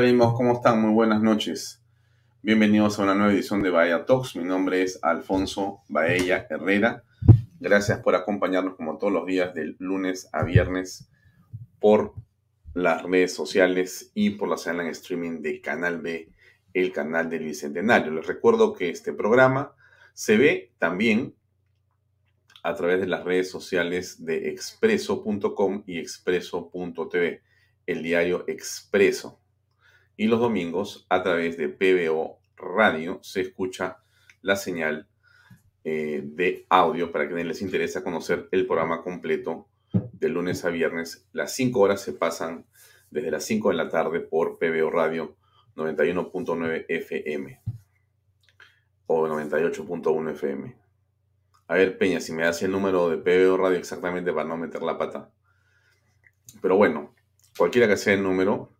¿Cómo están? Muy buenas noches. Bienvenidos a una nueva edición de Bahía Talks. Mi nombre es Alfonso Baella Herrera. Gracias por acompañarnos como todos los días del lunes a viernes por las redes sociales y por la señal en streaming de Canal B, el canal del Bicentenario. Les recuerdo que este programa se ve también a través de las redes sociales de expreso.com y expreso.tv, el diario Expreso y los domingos a través de PBO Radio se escucha la señal eh, de audio para quienes les interesa conocer el programa completo de lunes a viernes. Las 5 horas se pasan desde las 5 de la tarde por PBO Radio 91.9 FM o 98.1 FM. A ver, Peña, si me das el número de PBO Radio exactamente para no meter la pata. Pero bueno, cualquiera que sea el número,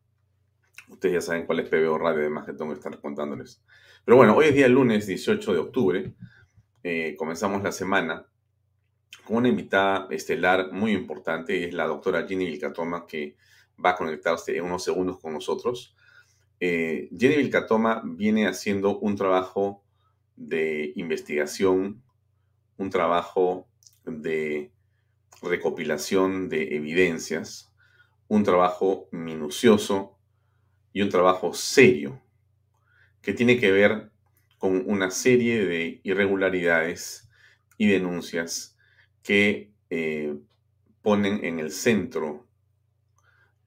Ustedes ya saben cuál es PBO Radio, además que tengo que estar contándoles. Pero bueno, hoy es día lunes 18 de octubre. Eh, comenzamos la semana con una invitada estelar muy importante. Es la doctora Jenny Vilcatoma, que va a conectarse en unos segundos con nosotros. Eh, Jenny Vilcatoma viene haciendo un trabajo de investigación, un trabajo de recopilación de evidencias, un trabajo minucioso y un trabajo serio que tiene que ver con una serie de irregularidades y denuncias que eh, ponen en el centro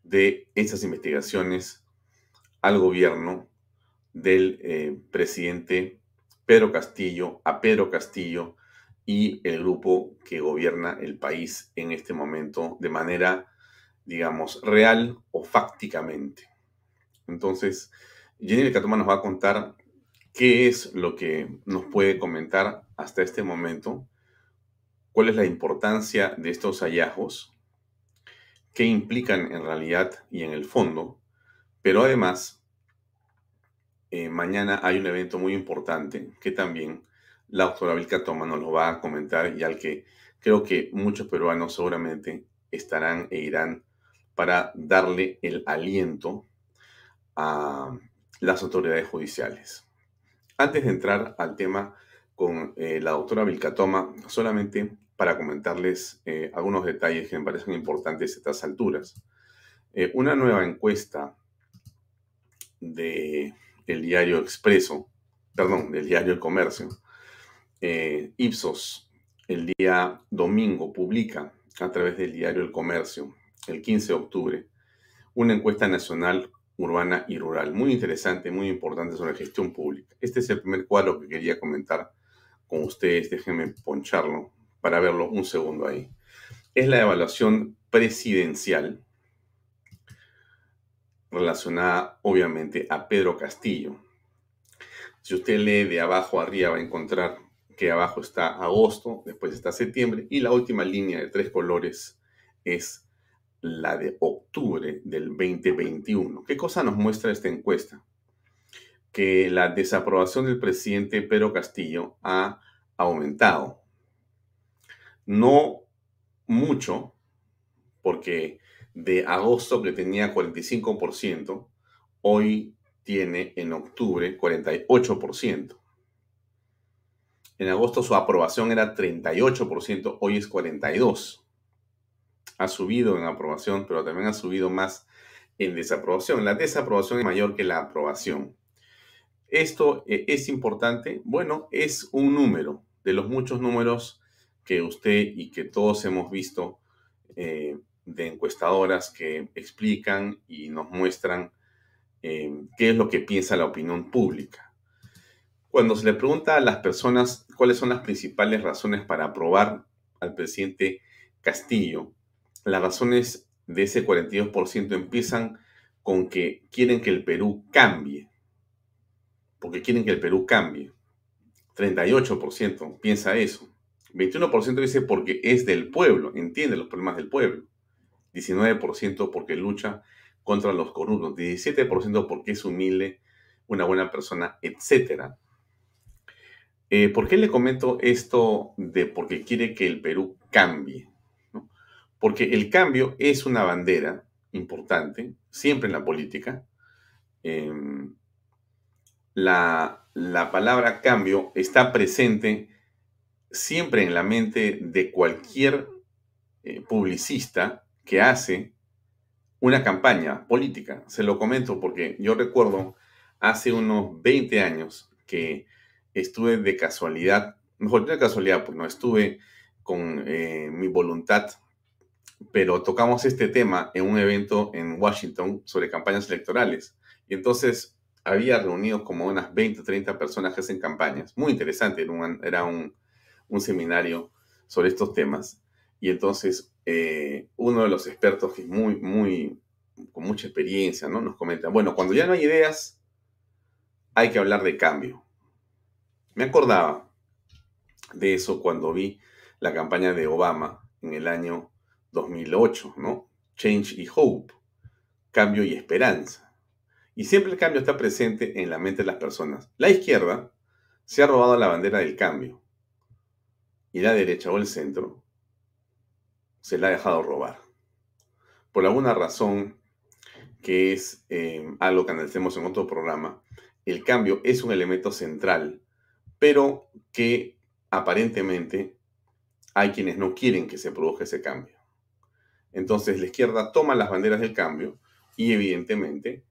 de estas investigaciones al gobierno del eh, presidente Pedro Castillo, a Pedro Castillo y el grupo que gobierna el país en este momento de manera, digamos, real o fácticamente. Entonces, Jenny Catoma nos va a contar qué es lo que nos puede comentar hasta este momento, cuál es la importancia de estos hallazgos, qué implican en realidad y en el fondo, pero además, eh, mañana hay un evento muy importante que también la doctora Vilcatoma nos lo va a comentar y al que creo que muchos peruanos seguramente estarán e irán para darle el aliento a las autoridades judiciales. Antes de entrar al tema con eh, la doctora Vilcatoma, solamente para comentarles eh, algunos detalles que me parecen importantes a estas alturas. Eh, una nueva encuesta del el diario Expreso, perdón, del diario El Comercio, Ipsos, el día domingo publica a través del diario El Comercio, el 15 de octubre, una encuesta nacional urbana y rural. Muy interesante, muy importante sobre gestión pública. Este es el primer cuadro que quería comentar con ustedes. Déjenme poncharlo para verlo un segundo ahí. Es la evaluación presidencial relacionada obviamente a Pedro Castillo. Si usted lee de abajo arriba va a encontrar que abajo está agosto, después está septiembre y la última línea de tres colores es la de octubre del 2021. ¿Qué cosa nos muestra esta encuesta? Que la desaprobación del presidente Pedro Castillo ha aumentado. No mucho, porque de agosto que tenía 45%, hoy tiene en octubre 48%. En agosto su aprobación era 38%, hoy es 42% ha subido en aprobación, pero también ha subido más en desaprobación. La desaprobación es mayor que la aprobación. ¿Esto eh, es importante? Bueno, es un número de los muchos números que usted y que todos hemos visto eh, de encuestadoras que explican y nos muestran eh, qué es lo que piensa la opinión pública. Cuando se le pregunta a las personas cuáles son las principales razones para aprobar al presidente Castillo, las razones de ese 42% empiezan con que quieren que el Perú cambie. Porque quieren que el Perú cambie. 38% piensa eso. 21% dice porque es del pueblo, entiende los problemas del pueblo. 19% porque lucha contra los corruptos. 17% porque es humilde, una buena persona, etc. Eh, ¿Por qué le comento esto de porque quiere que el Perú cambie? Porque el cambio es una bandera importante, siempre en la política, em, la, la palabra cambio está presente siempre en la mente de cualquier eh, publicista que hace una campaña política. Se lo comento porque yo recuerdo hace unos 20 años que estuve de casualidad, mejor de casualidad, pues no estuve con eh, mi voluntad, pero tocamos este tema en un evento en Washington sobre campañas electorales. Y entonces había reunido como unas 20 o 30 personas que hacen campañas. Muy interesante, era un, seminario sobre estos temas. Y entonces eh, uno de los expertos que es muy, muy, con mucha experiencia, ¿no? Nos comenta, bueno, cuando ya no hay ideas, hay que hablar de cambio. Me acordaba de eso cuando vi la campaña de Obama en el año 2008, ¿no? Change y Hope, cambio y esperanza. Y siempre el cambio está presente en la mente de las personas. La izquierda se ha robado la bandera del cambio y la derecha o el centro se la ha dejado robar. Por alguna razón que es eh, algo que analicemos en otro programa, el cambio es un elemento central, pero que aparentemente hay quienes no quieren que se produzca ese cambio. Entonces la izquierda toma las banderas del cambio y evidentemente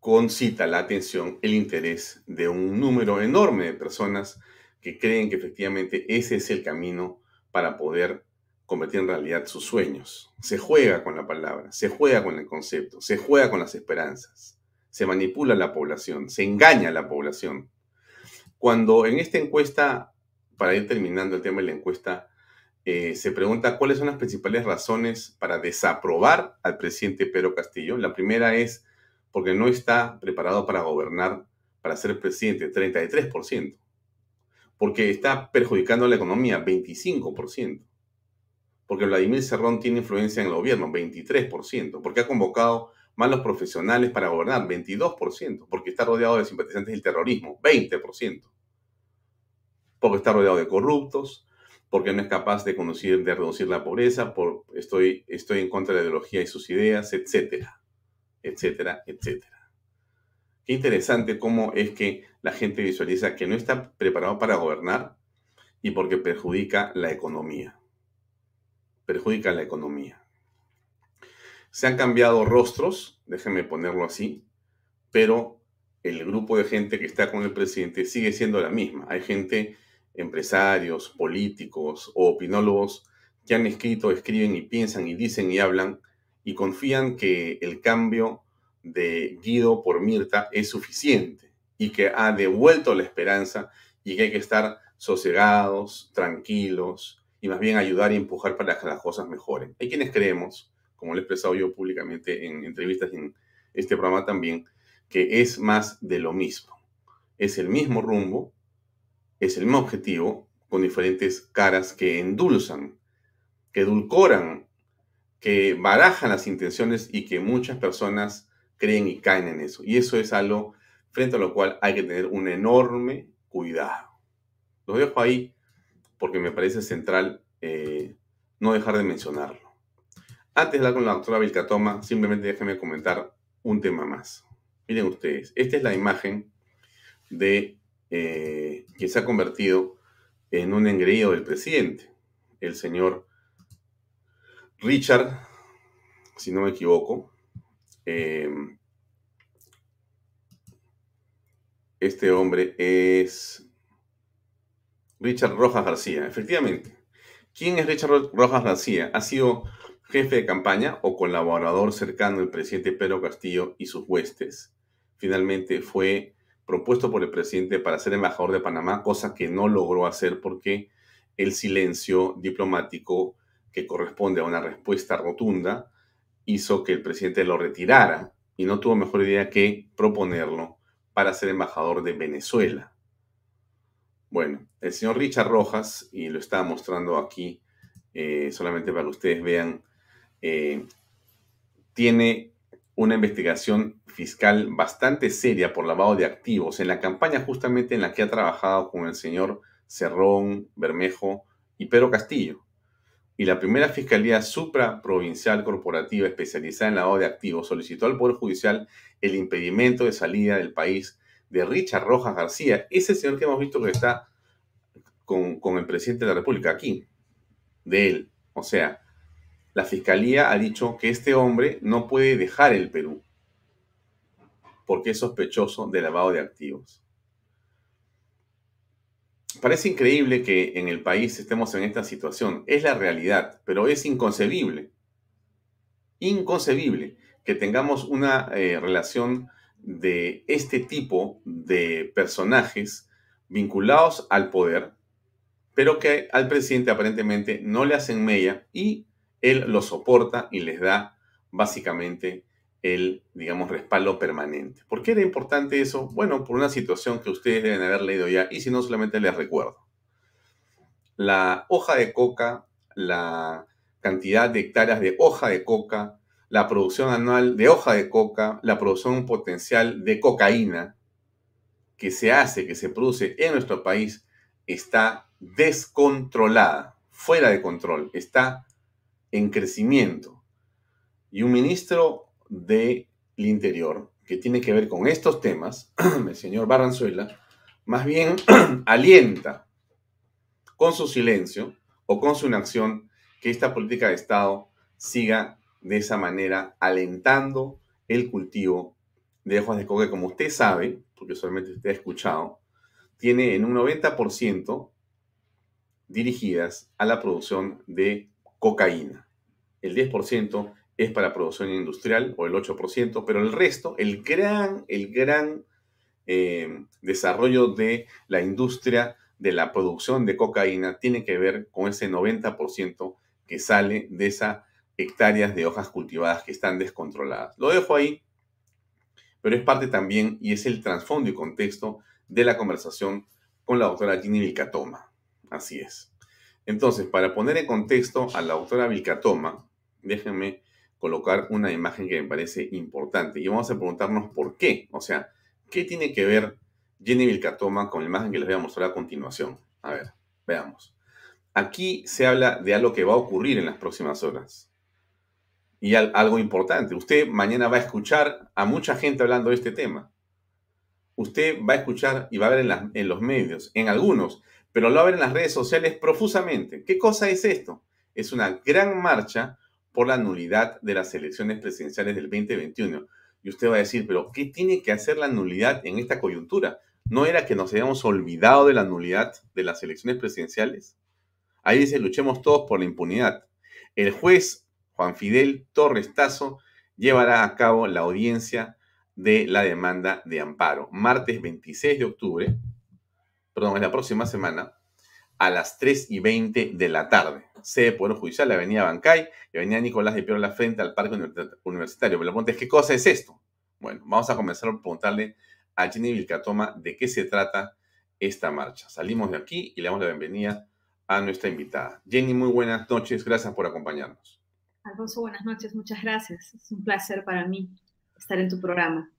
concita la atención, el interés de un número enorme de personas que creen que efectivamente ese es el camino para poder convertir en realidad sus sueños. Se juega con la palabra, se juega con el concepto, se juega con las esperanzas, se manipula la población, se engaña a la población. Cuando en esta encuesta, para ir terminando el tema de la encuesta, eh, se pregunta cuáles son las principales razones para desaprobar al presidente Pedro Castillo. La primera es porque no está preparado para gobernar, para ser presidente, 33%. Porque está perjudicando la economía, 25%. Porque Vladimir Cerrón tiene influencia en el gobierno, 23%. Porque ha convocado malos profesionales para gobernar, 22%, porque está rodeado de simpatizantes del terrorismo, 20%, porque está rodeado de corruptos, porque no es capaz de, reducir la pobreza, estoy, estoy en contra de la ideología y sus ideas, etcétera, etcétera, etcétera. Qué interesante cómo es que la gente visualiza que no está preparado para gobernar y porque perjudica la economía. Perjudica la economía. Se han cambiado rostros, déjenme ponerlo así, pero el grupo de gente que está con el presidente sigue siendo la misma. Hay gente, empresarios, políticos o opinólogos que han escrito, escriben y piensan y dicen y hablan y confían que el cambio de Guido por Mirta es suficiente y que ha devuelto la esperanza y que hay que estar sosegados, tranquilos y más bien ayudar y empujar para que las cosas mejoren. Hay quienes creemos como lo he expresado yo públicamente en entrevistas en este programa también, que es más de lo mismo. Es el mismo rumbo, es el mismo objetivo, con diferentes caras que endulzan, que edulcoran, que barajan las intenciones y que muchas personas creen y caen en eso. Y eso es algo frente a lo cual hay que tener un enorme cuidado. Lo dejo ahí porque me parece central eh, no dejar de mencionarlo. Antes de hablar con la doctora Vilcatoma, simplemente déjenme comentar un tema más. Miren ustedes, esta es la imagen de eh, quien se ha convertido en un engreído del presidente, el señor Richard, si no me equivoco. Eh, este hombre es Richard Rojas García, efectivamente. ¿Quién es Richard Rojas García? Ha sido jefe de campaña o colaborador cercano del presidente Pedro Castillo y sus huestes. Finalmente fue propuesto por el presidente para ser embajador de Panamá, cosa que no logró hacer porque el silencio diplomático que corresponde a una respuesta rotunda hizo que el presidente lo retirara y no tuvo mejor idea que proponerlo para ser embajador de Venezuela. Bueno, el señor Richard Rojas, y lo estaba mostrando aquí eh, solamente para que ustedes vean eh, tiene una investigación fiscal bastante seria por lavado de activos en la campaña justamente en la que ha trabajado con el señor Cerrón, Bermejo y Pedro Castillo. y la primera Fiscalía Supraprovincial Corporativa especializada en lavado de activos solicitó al Poder Judicial el impedimento de salida del país de Richard Rojas García, ese señor que hemos visto que está con, con el presidente de la República aquí, de él. O sea, la Fiscalía ha dicho que este hombre no puede dejar el Perú porque es sospechoso de lavado de activos. Parece increíble que en el país estemos en esta situación. Es la realidad, pero es inconcebible. Inconcebible que tengamos una eh, relación de este tipo de personajes vinculados al poder, pero que al presidente aparentemente no le hacen mella y él lo soporta y les da básicamente el, digamos, respaldo permanente. ¿Por qué era importante eso? Bueno, por una situación que ustedes deben haber leído ya, y si no, solamente les recuerdo. La hoja de coca, la cantidad de hectáreas de hoja de coca, la producción anual de hoja de coca, la producción potencial de cocaína que se hace, que se produce en nuestro país, está descontrolada, fuera de control, está en crecimiento. Y un ministro del Interior, que tiene que ver con estos temas, el señor Barranzuela, más bien alienta con su silencio o con su inacción que esta política de Estado siga de esa manera alentando el cultivo de hojas de coca, como usted sabe, porque solamente usted ha escuchado, tiene en un 90% dirigidas a la producción de cocaína. El 10% es para producción industrial o el 8%, pero el resto, el gran, el gran eh, desarrollo de la industria de la producción de cocaína tiene que ver con ese 90% que sale de esas hectáreas de hojas cultivadas que están descontroladas. Lo dejo ahí, pero es parte también y es el trasfondo y contexto de la conversación con la doctora Ginny Vilcatoma. Así es. Entonces, para poner en contexto a la doctora Vilcatoma, déjenme colocar una imagen que me parece importante. Y vamos a preguntarnos por qué. O sea, ¿qué tiene que ver Jenny Vilcatoma con la imagen que les voy a mostrar a continuación? A ver, veamos. Aquí se habla de algo que va a ocurrir en las próximas horas. Y algo importante, usted mañana va a escuchar a mucha gente hablando de este tema. Usted va a escuchar y va a ver en los medios, en algunos, pero lo va a ver en las redes sociales profusamente. ¿Qué cosa es esto? Es una gran marcha por la nulidad de las elecciones presidenciales del 2021. Y usted va a decir, pero ¿qué tiene que hacer la nulidad en esta coyuntura? ¿No era que nos hayamos olvidado de la nulidad de las elecciones presidenciales? Ahí dice, luchemos todos por la impunidad. El juez Juan Fidel Torres Tazo llevará a cabo la audiencia de la demanda de amparo. Martes 26 de octubre, perdón, es la próxima semana, a las 3 y 20 de la tarde. Sede Poder Judicial, la Avenida Bancay y Avenida Nicolás de Piero la frente al Parque Universitario. Lo pregunté, ¿qué cosa es esto? Bueno, vamos a comenzar por preguntarle a Jenny Vilcatoma de qué se trata esta marcha. Salimos de aquí y le damos la bienvenida a nuestra invitada. Jenny, muy buenas noches, gracias por acompañarnos. Alfonso, buenas noches, muchas gracias. Es un placer para mí estar en tu programa.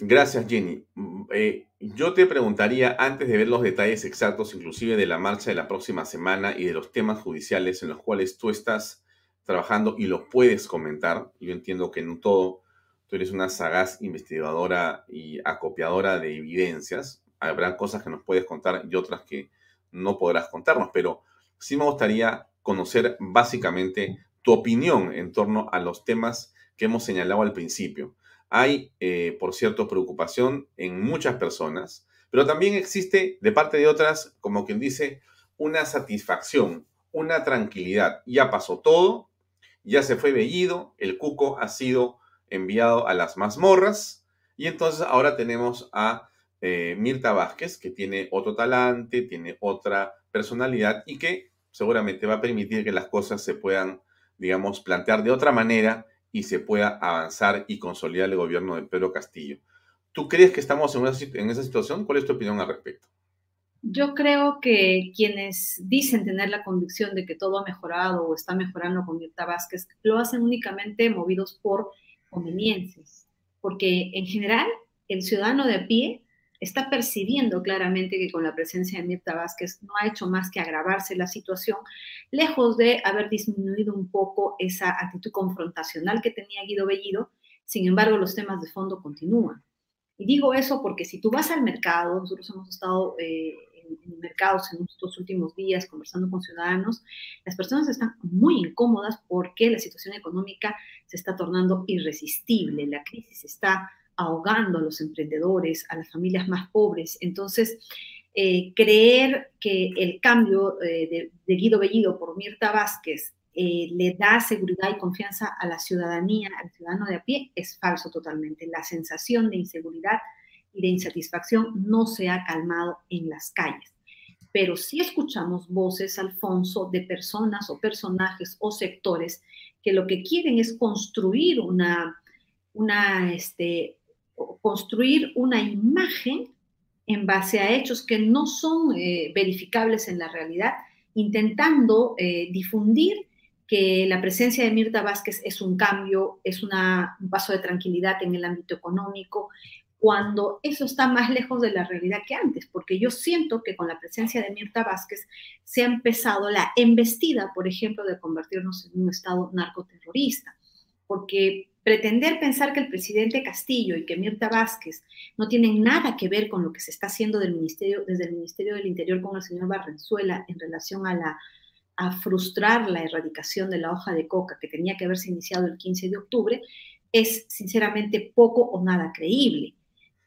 Gracias, Jenny. Eh, yo te preguntaría, antes de ver los detalles exactos, inclusive de la marcha de la próxima semana y de los temas judiciales en los cuales tú estás trabajando y los puedes comentar, yo entiendo que en todo tú eres una sagaz investigadora y acopiadora de evidencias, habrá cosas que nos puedes contar y otras que no podrás contarnos, pero sí me gustaría conocer básicamente tu opinión en torno a los temas que hemos señalado al principio. Hay, eh, por cierto, preocupación en muchas personas, pero también existe de parte de otras, como quien dice, una satisfacción, una tranquilidad. Ya pasó todo, ya se fue Bellido, el cuco ha sido enviado a las mazmorras y entonces ahora tenemos a eh, Mirta Vázquez, que tiene otro talante, tiene otra personalidad y que seguramente va a permitir que las cosas se puedan, digamos, plantear de otra manera y se pueda avanzar y consolidar el gobierno de Pedro Castillo. ¿Tú crees que estamos en, en esa situación? ¿Cuál es tu opinión al respecto? Yo creo que quienes dicen tener la convicción de que todo ha mejorado o está mejorando con Mirta Vázquez lo hacen únicamente movidos por conveniencias, porque en general el ciudadano de a pie está percibiendo claramente que con la presencia de Mirta Vázquez no ha hecho más que agravarse la situación, lejos de haber disminuido un poco esa actitud confrontacional que tenía Guido Bellido, sin embargo los temas de fondo continúan. Y digo eso porque si tú vas al mercado, nosotros hemos estado eh, en, mercados en estos últimos días conversando con ciudadanos, las personas están muy incómodas porque la situación económica se está tornando irresistible, la crisis está ahogando a los emprendedores, a las familias más pobres. Entonces, eh, creer que el cambio eh, de, Guido Bellido por Mirta Vázquez eh, le da seguridad y confianza a la ciudadanía, al ciudadano de a pie, es falso totalmente. La sensación de inseguridad y de insatisfacción no se ha calmado en las calles. Pero sí escuchamos voces, Alfonso, de personas o personajes o sectores que lo que quieren es construir una, una, este, construir una imagen en base a hechos que no son eh, verificables en la realidad, intentando eh, difundir que la presencia de Mirta Vázquez es un cambio, es un paso de tranquilidad en el ámbito económico, cuando eso está más lejos de la realidad que antes, porque yo siento que con la presencia de Mirta Vázquez se ha empezado la embestida, por ejemplo, de convertirnos en un Estado narcoterrorista, porque pretender pensar que el presidente Castillo y que Mirta Vázquez no tienen nada que ver con lo que se está haciendo del ministerio, desde el Ministerio del Interior con el señor Barrenzuela en relación a la a frustrar la erradicación de la hoja de coca que tenía que haberse iniciado el 15 de octubre, es sinceramente poco o nada creíble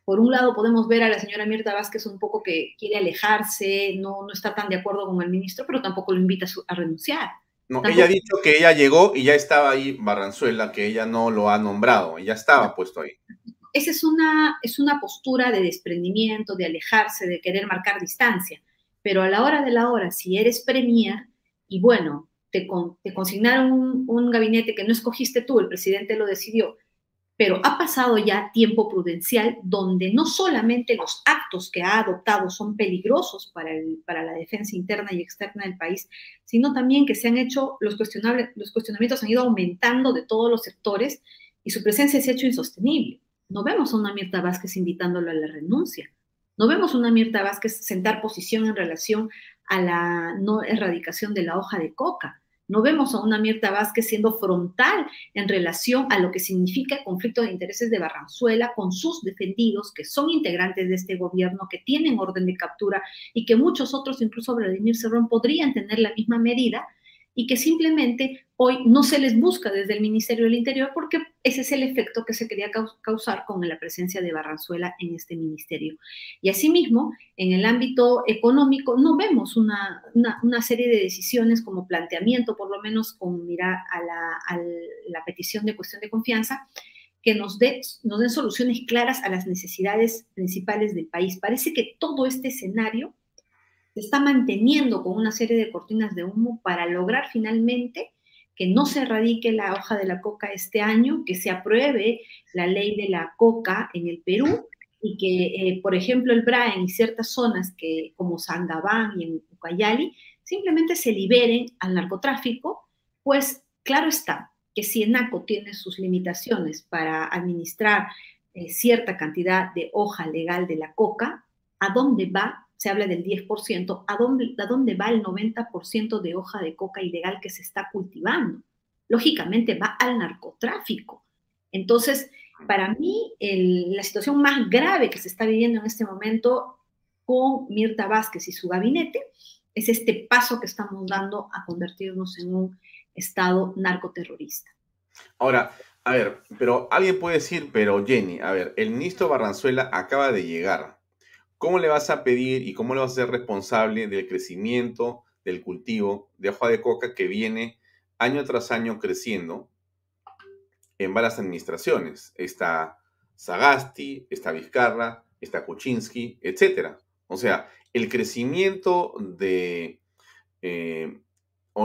por un lado podemos ver a la señora Mirta Vázquez un poco que quiere alejarse, no, no está tan de acuerdo con el ministro, pero tampoco lo invita a, renunciar. No, ella ha dicho que ella llegó y ya estaba ahí Barranzuela, que ella no lo ha nombrado, ya estaba puesto ahí. Esa es una, es una postura de desprendimiento, de alejarse, de querer marcar distancia. Pero a la hora de la hora, si eres premier y bueno, te, te consignaron un, un gabinete que no escogiste tú, el presidente lo decidió, pero ha pasado ya tiempo prudencial donde no solamente los actos que ha adoptado son peligrosos para, la defensa interna y externa del país, sino también que se han hecho, los, cuestionables, los cuestionamientos han ido aumentando de todos los sectores y su presencia se ha hecho insostenible. No vemos a una Mirta Vázquez invitándolo a la renuncia. No vemos a una Mirta Vázquez sentar posición en relación a la no erradicación de la hoja de coca. No vemos a una Mirta Vázquez siendo frontal en relación a lo que significa conflicto de intereses de Barranzuela con sus defendidos, que son integrantes de este gobierno, que tienen orden de captura y que muchos otros, incluso Vladimir Cerrón, podrían tener la misma medida y que simplemente hoy no se les busca desde el Ministerio del Interior porque ese es el efecto que se quería causar con la presencia de Barranzuela en este ministerio. Y asimismo, en el ámbito económico, no vemos una, serie de decisiones como planteamiento, por lo menos con mirar a la, petición de cuestión de confianza, que nos, nos den soluciones claras a las necesidades principales del país. Parece que todo este escenario se está manteniendo con una serie de cortinas de humo para lograr finalmente que no se erradique la hoja de la coca este año, que se apruebe la ley de la coca en el Perú y que, eh, por ejemplo, el BRAEN y ciertas zonas que, como Sangabán y en Ucayali simplemente se liberen al narcotráfico, pues claro está que si ENACO tiene sus limitaciones para administrar eh, cierta cantidad de hoja legal de la coca, ¿a dónde va se habla del 10%, ¿a dónde, ¿a dónde va el 90% de hoja de coca ilegal que se está cultivando? Lógicamente va al narcotráfico. Entonces, para mí, la situación más grave que se está viviendo en este momento con Mirta Vázquez y su gabinete es este paso que estamos dando a convertirnos en un Estado narcoterrorista. Ahora, a ver, pero alguien puede decir, pero Jenny, a ver, el ministro Barranzuela acaba de llegar. ¿Cómo le vas a pedir y cómo le vas a ser responsable del crecimiento del cultivo de hoja de coca que viene año tras año creciendo en varias administraciones? Está Sagasti, está Vizcarra, está Kuczynski, etc. O sea, el crecimiento de eh,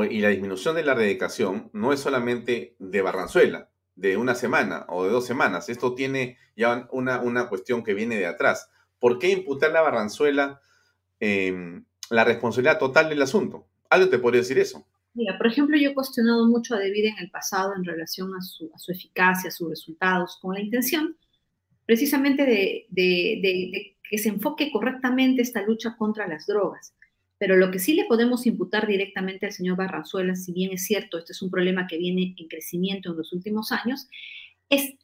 y la disminución de la erradicación no es solamente de Barranzuela, de una semana o de dos semanas. Esto tiene ya una, una cuestión que viene de atrás. ¿Por qué imputarle a Barranzuela em, la responsabilidad total del asunto? ¿Algo te podría decir eso? Mira, por ejemplo, yo he cuestionado mucho a David en el pasado en relación a su, eficacia, a sus resultados, con la intención precisamente de, que se enfoque correctamente esta lucha contra las drogas. Pero lo que sí le podemos imputar directamente al señor Barranzuela, si bien es cierto, este es un problema que viene en crecimiento en los últimos años, es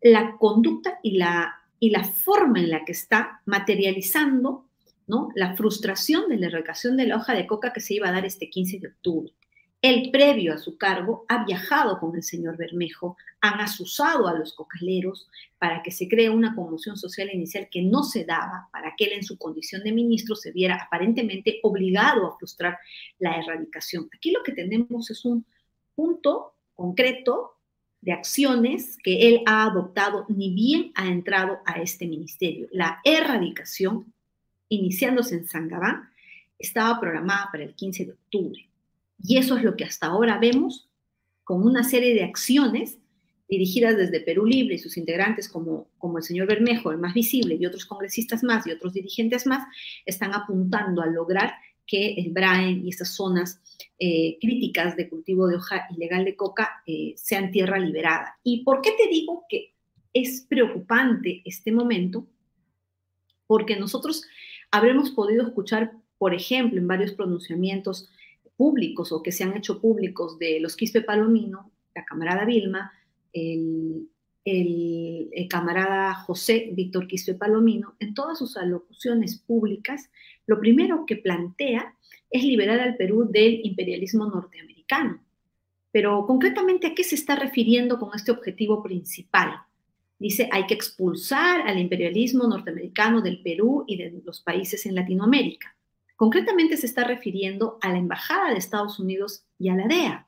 la conducta y la, y la forma en la que está materializando ¿no? la frustración de la erradicación de la hoja de coca que se iba a dar este 15 de octubre. Él, previo a su cargo, ha viajado con el señor Bermejo, han asusado a los cocaleros para que se cree una conmoción social inicial que no se daba, para que él en su condición de ministro se viera aparentemente obligado a frustrar la erradicación. Aquí lo que tenemos es un punto concreto de acciones que él ha adoptado ni bien ha entrado a este ministerio. La erradicación, iniciándose en Sangabán, estaba programada para el 15 de octubre y eso es lo que hasta ahora vemos con una serie de acciones dirigidas desde Perú Libre y sus integrantes como, como el señor Bermejo, el más visible, y otros congresistas más y otros dirigentes más, están apuntando a lograr que el Braen y estas zonas eh, críticas de cultivo de hoja ilegal de coca eh, sean tierra liberada. ¿Y por qué te digo que es preocupante este momento? Porque nosotros habremos podido escuchar, por ejemplo, en varios pronunciamientos públicos o que se han hecho públicos de los Quispe Palomino, la camarada Vilma, el, camarada José Víctor Quispe Palomino, en todas sus alocuciones públicas, lo primero que plantea es liberar al Perú del imperialismo norteamericano. Pero concretamente, ¿a qué se está refiriendo con este objetivo principal? Dice, hay que expulsar al imperialismo norteamericano del Perú y de los países en Latinoamérica. Concretamente se está refiriendo a la Embajada de Estados Unidos y a la DEA,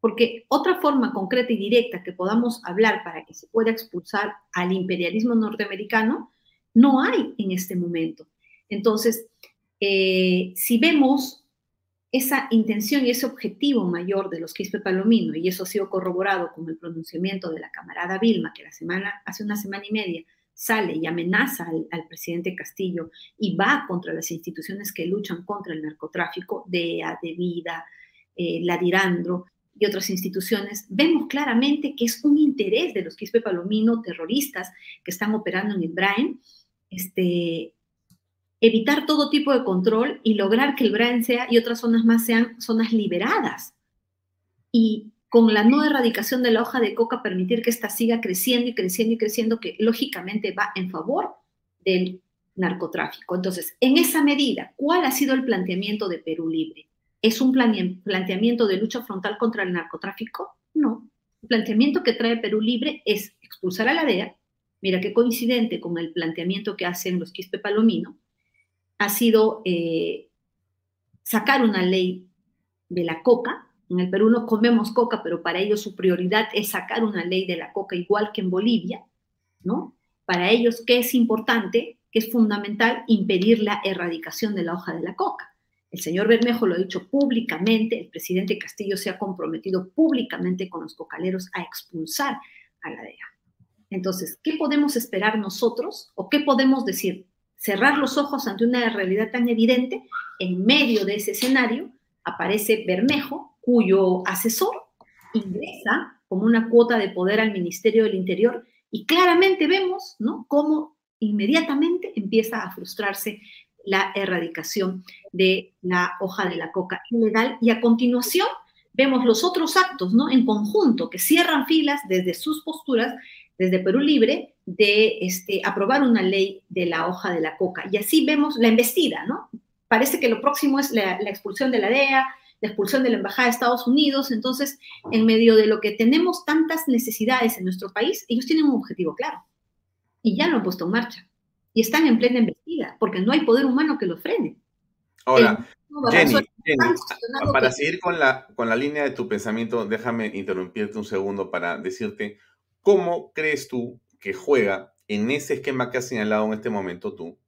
porque otra forma concreta y directa que podamos hablar para que se pueda expulsar al imperialismo norteamericano no hay en este momento. Entonces, eh, si vemos esa intención y ese objetivo mayor de los Quispe Palomino, y eso ha sido corroborado con el pronunciamiento de la camarada Vilma, que la semana, hace una semana y media sale y amenaza al, presidente Castillo y va contra las instituciones que luchan contra el narcotráfico, DEA, DEVIDA, eh, la Dirandro y otras instituciones, vemos claramente que es un interés de los Quispe Palomino terroristas que están operando en el Brain, este, evitar todo tipo de control y lograr que el Brain sea y otras zonas más sean zonas liberadas. Y con la no erradicación de la hoja de coca, permitir que ésta siga creciendo y creciendo y creciendo, que lógicamente va en favor del narcotráfico. Entonces, en esa medida, ¿cuál ha sido el planteamiento de Perú Libre? ¿Es un planteamiento de lucha frontal contra el narcotráfico? No. El planteamiento que trae Perú Libre es expulsar a la DEA. Mira qué coincidente con el planteamiento que hacen los Quispe Palomino. Ha sido eh, sacar una ley de la coca, en el Perú no comemos coca, pero para ellos su prioridad es sacar una ley de la coca igual que en Bolivia, ¿no? Para ellos, ¿qué es importante? Que es fundamental impedir la erradicación de la hoja de la coca. El señor Bermejo lo ha dicho públicamente, el presidente Castillo se ha comprometido públicamente con los cocaleros a expulsar a la DEA. Entonces, ¿qué podemos esperar nosotros o qué podemos decir? Cerrar los ojos ante una realidad tan evidente, en medio de ese escenario aparece Bermejo cuyo asesor ingresa como una cuota de poder al Ministerio del Interior y claramente vemos ¿no? cómo inmediatamente empieza a frustrarse la erradicación de la hoja de la coca ilegal y a continuación vemos los otros actos ¿no? en conjunto que cierran filas desde sus posturas, desde Perú Libre, de este, aprobar una ley de la hoja de la coca. Y así vemos la embestida, ¿no? Parece que lo próximo es la, la expulsión de la DEA, la expulsión de la Embajada de Estados Unidos. Entonces, en medio de lo que tenemos tantas necesidades en nuestro país, ellos tienen un objetivo claro y ya lo han puesto en marcha y están en plena embestida porque no hay poder humano que lo frene. Hola, Jenny, para seguir con la, con la línea de tu pensamiento, déjame interrumpirte un segundo para decirte cómo crees tú que juega en ese esquema que has señalado en este momento tú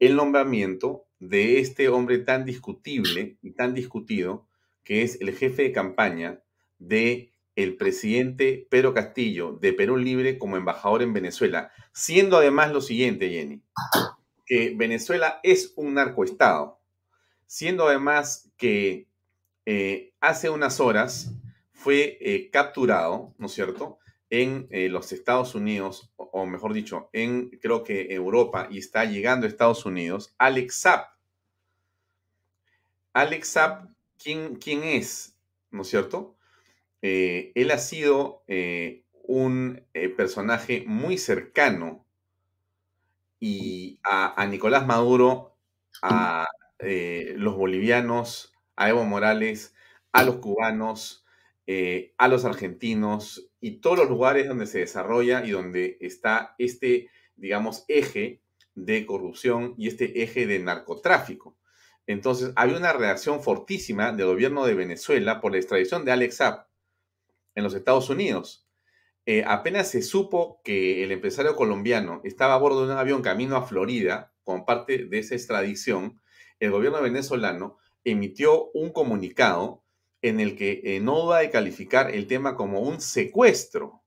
el nombramiento de este hombre tan discutible y tan discutido que es el jefe de campaña de el presidente Pedro Castillo de Perú Libre como embajador en Venezuela, siendo además lo siguiente, Jenny, que Venezuela es un narcoestado, siendo además que eh, hace unas horas fue eh, capturado, ¿no es cierto?, en eh, los Estados Unidos o mejor dicho, en creo que Europa y está llegando a Estados Unidos, Alex Zapp. Alex Zapp, ¿quién, quién es? ¿No es cierto? Eh, él ha sido eh, un eh, personaje muy cercano y a, Nicolás Maduro, a los bolivianos, a Evo Morales, a los cubanos, a los argentinos y todos los lugares donde se desarrolla y donde está este, digamos, eje de corrupción y este eje de narcotráfico. Entonces, había una reacción fortísima del gobierno de Venezuela por la extradición de Alex Zapp en los Estados Unidos. Eh, apenas se supo que el empresario colombiano estaba a bordo de un avión camino a Florida como parte de esa extradición, el gobierno venezolano emitió un comunicado en el que eh, no va a calificar el tema como un secuestro.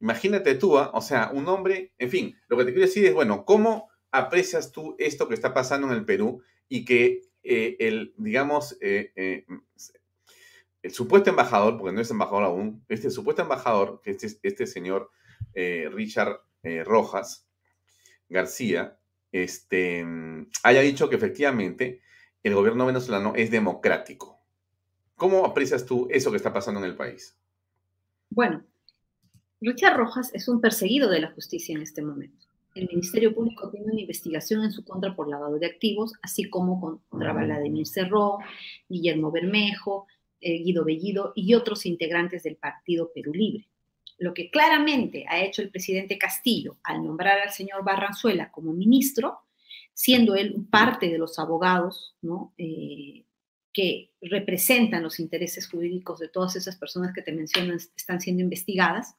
Imagínate tú, ¿ah? o sea, un hombre, en fin, lo que te quiero decir es, bueno, ¿cómo aprecias tú esto que está pasando en el Perú y que eh, el, digamos, el supuesto embajador, porque no es embajador aún, este supuesto embajador, que este, este señor eh, Richard eh, Rojas García, este, haya dicho que efectivamente el gobierno venezolano es democrático. ¿Cómo aprecias tú eso que está pasando en el país? Bueno, Richard Rojas es un perseguido de la justicia en este momento. El Ministerio Público tiene una investigación en su contra por lavado de activos, así como contra Vladimir Cerró, Guillermo Bermejo, Guido Bellido y otros integrantes del Partido Perú Libre. Lo que claramente ha hecho el presidente Castillo al nombrar al señor Barranzuela como ministro, siendo él parte de los abogados. Eh, que representan los intereses jurídicos de todas esas personas que te mencionan están siendo investigadas,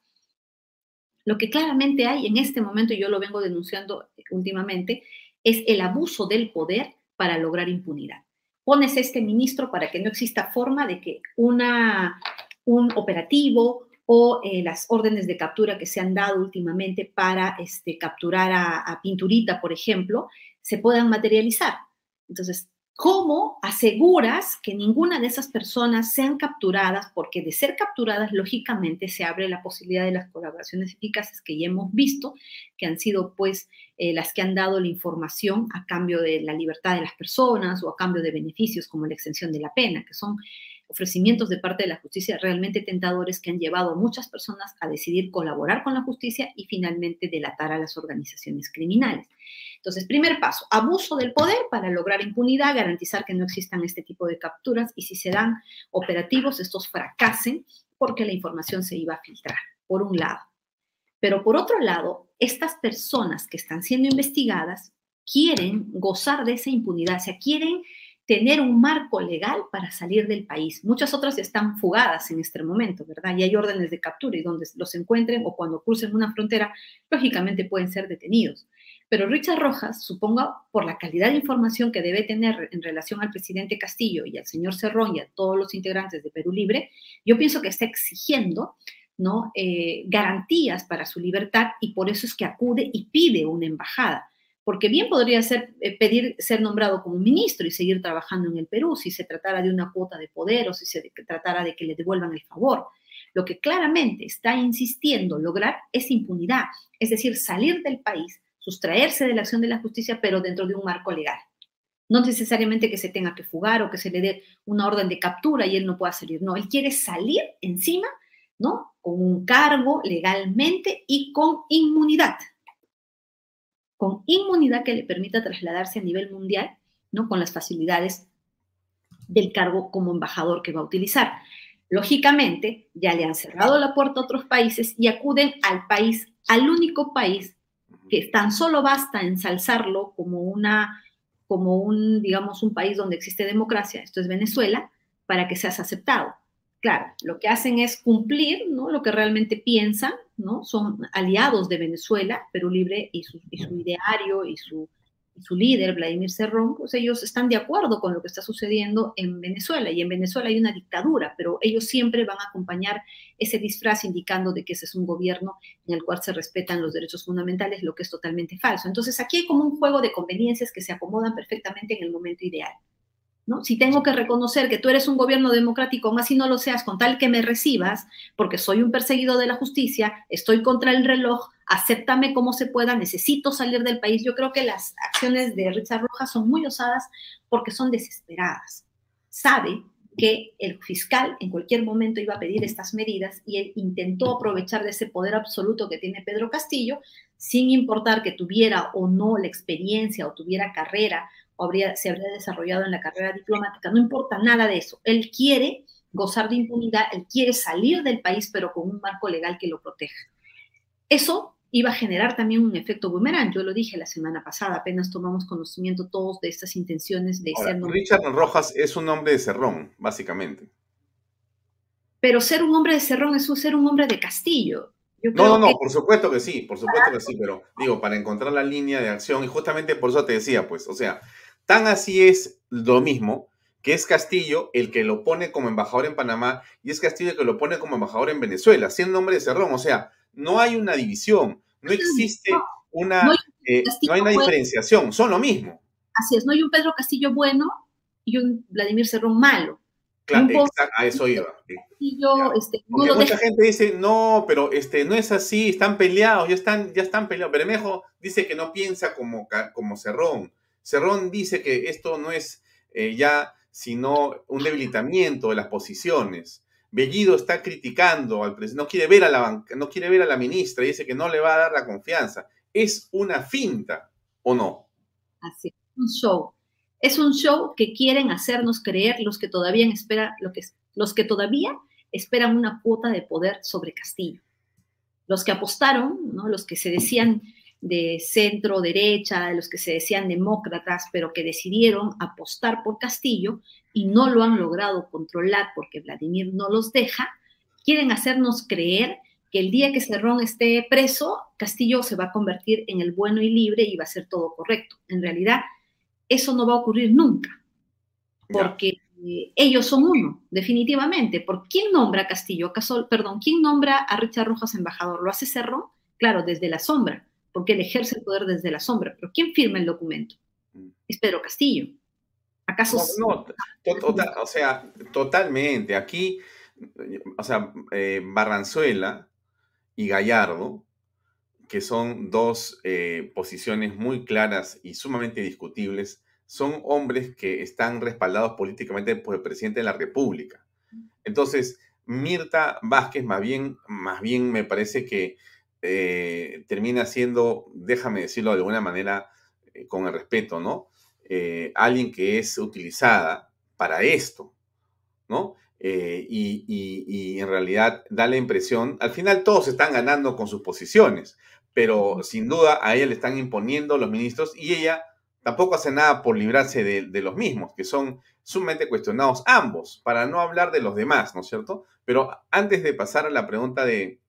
lo que claramente hay en este momento, y yo lo vengo denunciando últimamente, es el abuso del poder para lograr impunidad pones este ministro para que no exista forma de que una, un operativo o eh, las órdenes de captura que se han dado últimamente para este, capturar a, a Pinturita, por ejemplo, se puedan materializar. Entonces, ¿Cómo aseguras que ninguna de esas personas sean capturadas? Porque de ser capturadas, lógicamente, se abre la posibilidad de las colaboraciones eficaces que ya hemos visto, que han sido pues eh, las que han dado la información a cambio de la libertad de las personas o a cambio de beneficios como la extensión de la pena, que son ofrecimientos de parte de la justicia realmente tentadores que han llevado a muchas personas a decidir colaborar con la justicia y finalmente delatar a las organizaciones criminales. Entonces, primer paso, abuso del poder para lograr impunidad, garantizar que no existan este tipo de capturas y si se dan operativos, estos fracasen porque la información se iba a filtrar, por un lado. Pero por otro lado, estas personas que están siendo investigadas quieren gozar de esa impunidad, o sea, quieren tener un marco legal para salir del país. Muchas otras están fugadas en este momento, ¿verdad? Y hay órdenes de captura y donde los encuentren o cuando crucen una frontera, lógicamente pueden ser detenidos. Pero Richard Rojas, supongo por la calidad de información que debe tener en relación al presidente Castillo y al señor Cerrón y a todos los integrantes de Perú Libre, yo pienso que está exigiendo ¿no? Eh, garantías para su libertad y por eso es que acude y pide una embajada porque bien podría ser eh, pedir ser nombrado como ministro y seguir trabajando en el Perú si se tratara de una cuota de poder o si se tratara de que le devuelvan el favor. Lo que claramente está insistiendo lograr es impunidad, es decir, salir del país, sustraerse de la acción de la justicia, pero dentro de un marco legal. No necesariamente que se tenga que fugar o que se le dé una orden de captura y él no pueda salir. No, él quiere salir encima, ¿no? Con un cargo legalmente y con inmunidad con inmunidad que le permita trasladarse a nivel mundial, ¿no? Con las facilidades del cargo como embajador que va a utilizar. Lógicamente, ya le han cerrado la puerta a otros países y acuden al país, al único país que tan solo basta ensalzarlo como una, como un, digamos, un país donde existe democracia, esto es Venezuela, para que seas aceptado. Claro, lo que hacen es cumplir ¿no? lo que realmente piensan, ¿no? Son aliados de Venezuela, Perú Libre y su, ideario y su, su, líder, Vladimir Cerrón, pues ellos están de acuerdo con lo que está sucediendo en Venezuela. Y en Venezuela hay una dictadura, pero ellos siempre van a acompañar ese disfraz indicando de que ese es un gobierno en el cual se respetan los derechos fundamentales, lo que es totalmente falso. Entonces aquí hay como un juego de conveniencias que se acomodan perfectamente en el momento ideal. ¿No? Si tengo que reconocer que tú eres un gobierno democrático, aún así no lo seas, con tal que me recibas, porque soy un perseguido de la justicia, estoy contra el reloj, acéptame como se pueda, necesito salir del país. Yo creo que las acciones de Richard Rojas son muy osadas porque son desesperadas. Sabe que el fiscal en cualquier momento iba a pedir estas medidas y él intentó aprovechar de ese poder absoluto que tiene Pedro Castillo, sin importar que tuviera o no la experiencia o tuviera carrera habría, se habría desarrollado en la carrera diplomática, no importa nada de eso. Él quiere gozar de impunidad, él quiere salir del país, pero con un marco legal que lo proteja. Eso iba a generar también un efecto boomerang. Yo lo dije la semana pasada, apenas tomamos conocimiento todos de estas intenciones de ser... Richard Rojas es un hombre de Cerrón, básicamente. Pero ser un hombre de Cerrón es ser un hombre de Castillo. no, no, no, por supuesto que sí, por supuesto que sí, pero digo, para encontrar la línea de acción, y justamente por eso te decía, pues, o sea, tan así es lo mismo que es Castillo el que lo pone como embajador en Panamá y es Castillo el que lo pone como embajador en Venezuela, siendo hombre de Cerrón, o sea, no hay una división, no existe una, no, hay eh, una diferenciación, son lo mismo. Así es, no hay un Pedro Castillo bueno y un Vladimir Cerrón malo. Claro, a eso iba. Este, mucha gente dice, no, pero este, no es así, están peleados, ya están, ya están peleados. Bermejo dice que no piensa como, como Cerrón. Cerrón dice que esto no es eh, ya sino un debilitamiento de las posiciones. Bellido está criticando al presidente, no quiere ver a la no quiere ver a la ministra y dice que no le va a dar la confianza. Es una finta, ¿o no? Así, es, un show. Es un show que quieren hacernos creer los que todavía esperan, lo que, los que todavía esperan una cuota de poder sobre Castillo. Los que apostaron, ¿no? los que se decían de centro derecha, de los que se decían demócratas, pero que decidieron apostar por Castillo y no lo han logrado controlar porque Vladimir no los deja, quieren hacernos creer que el día que Cerrón esté preso, Castillo se va a convertir en el bueno y libre y va a ser todo correcto. En realidad, eso no va a ocurrir nunca, porque eh, ellos son uno, definitivamente. ¿Por quién nombra a Castillo? ¿Acaso, perdón, quién nombra a Richard Rojas embajador? ¿Lo hace Cerrón? Claro, desde la sombra porque él ejerce el poder desde la sombra. Pero ¿quién firma el documento? Mm. Es Pedro Castillo. ¿Acaso? No, tota, o sea, totalmente. Aquí, o sea, eh, Barranzuela y Gallardo, que son dos eh, posiciones muy claras y sumamente discutibles, son hombres que están respaldados políticamente por el presidente de la República. Entonces, Mirta Vázquez, más bien, más bien me parece que eh, termina siendo, déjame decirlo de alguna manera, eh, con el respeto, ¿no? Eh, alguien que es utilizada para esto, ¿no? Y, y, en realidad da la impresión, al final todos están ganando con sus posiciones, pero sin duda a ella le están imponiendo los ministros y ella tampoco hace nada por librarse de, de los mismos, que son sumamente cuestionados ambos, para no hablar de los demás, ¿no es cierto? Pero antes de pasar a la pregunta de,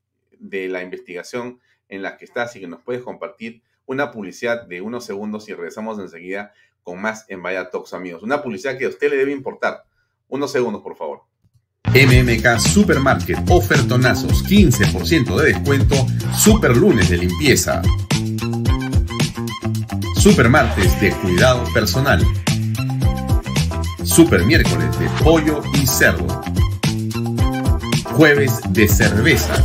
de la investigación en la que estás y que nos puedes compartir una publicidad de unos segundos y regresamos enseguida con más en Vaya Talks, amigos. Una publicidad que a usted le debe importar. Unos segundos, por favor. MMK Supermarket, ofertonazos, 15% de descuento, super lunes de limpieza. Super martes de cuidado personal. Super miércoles de pollo y cerdo. Jueves de cerveza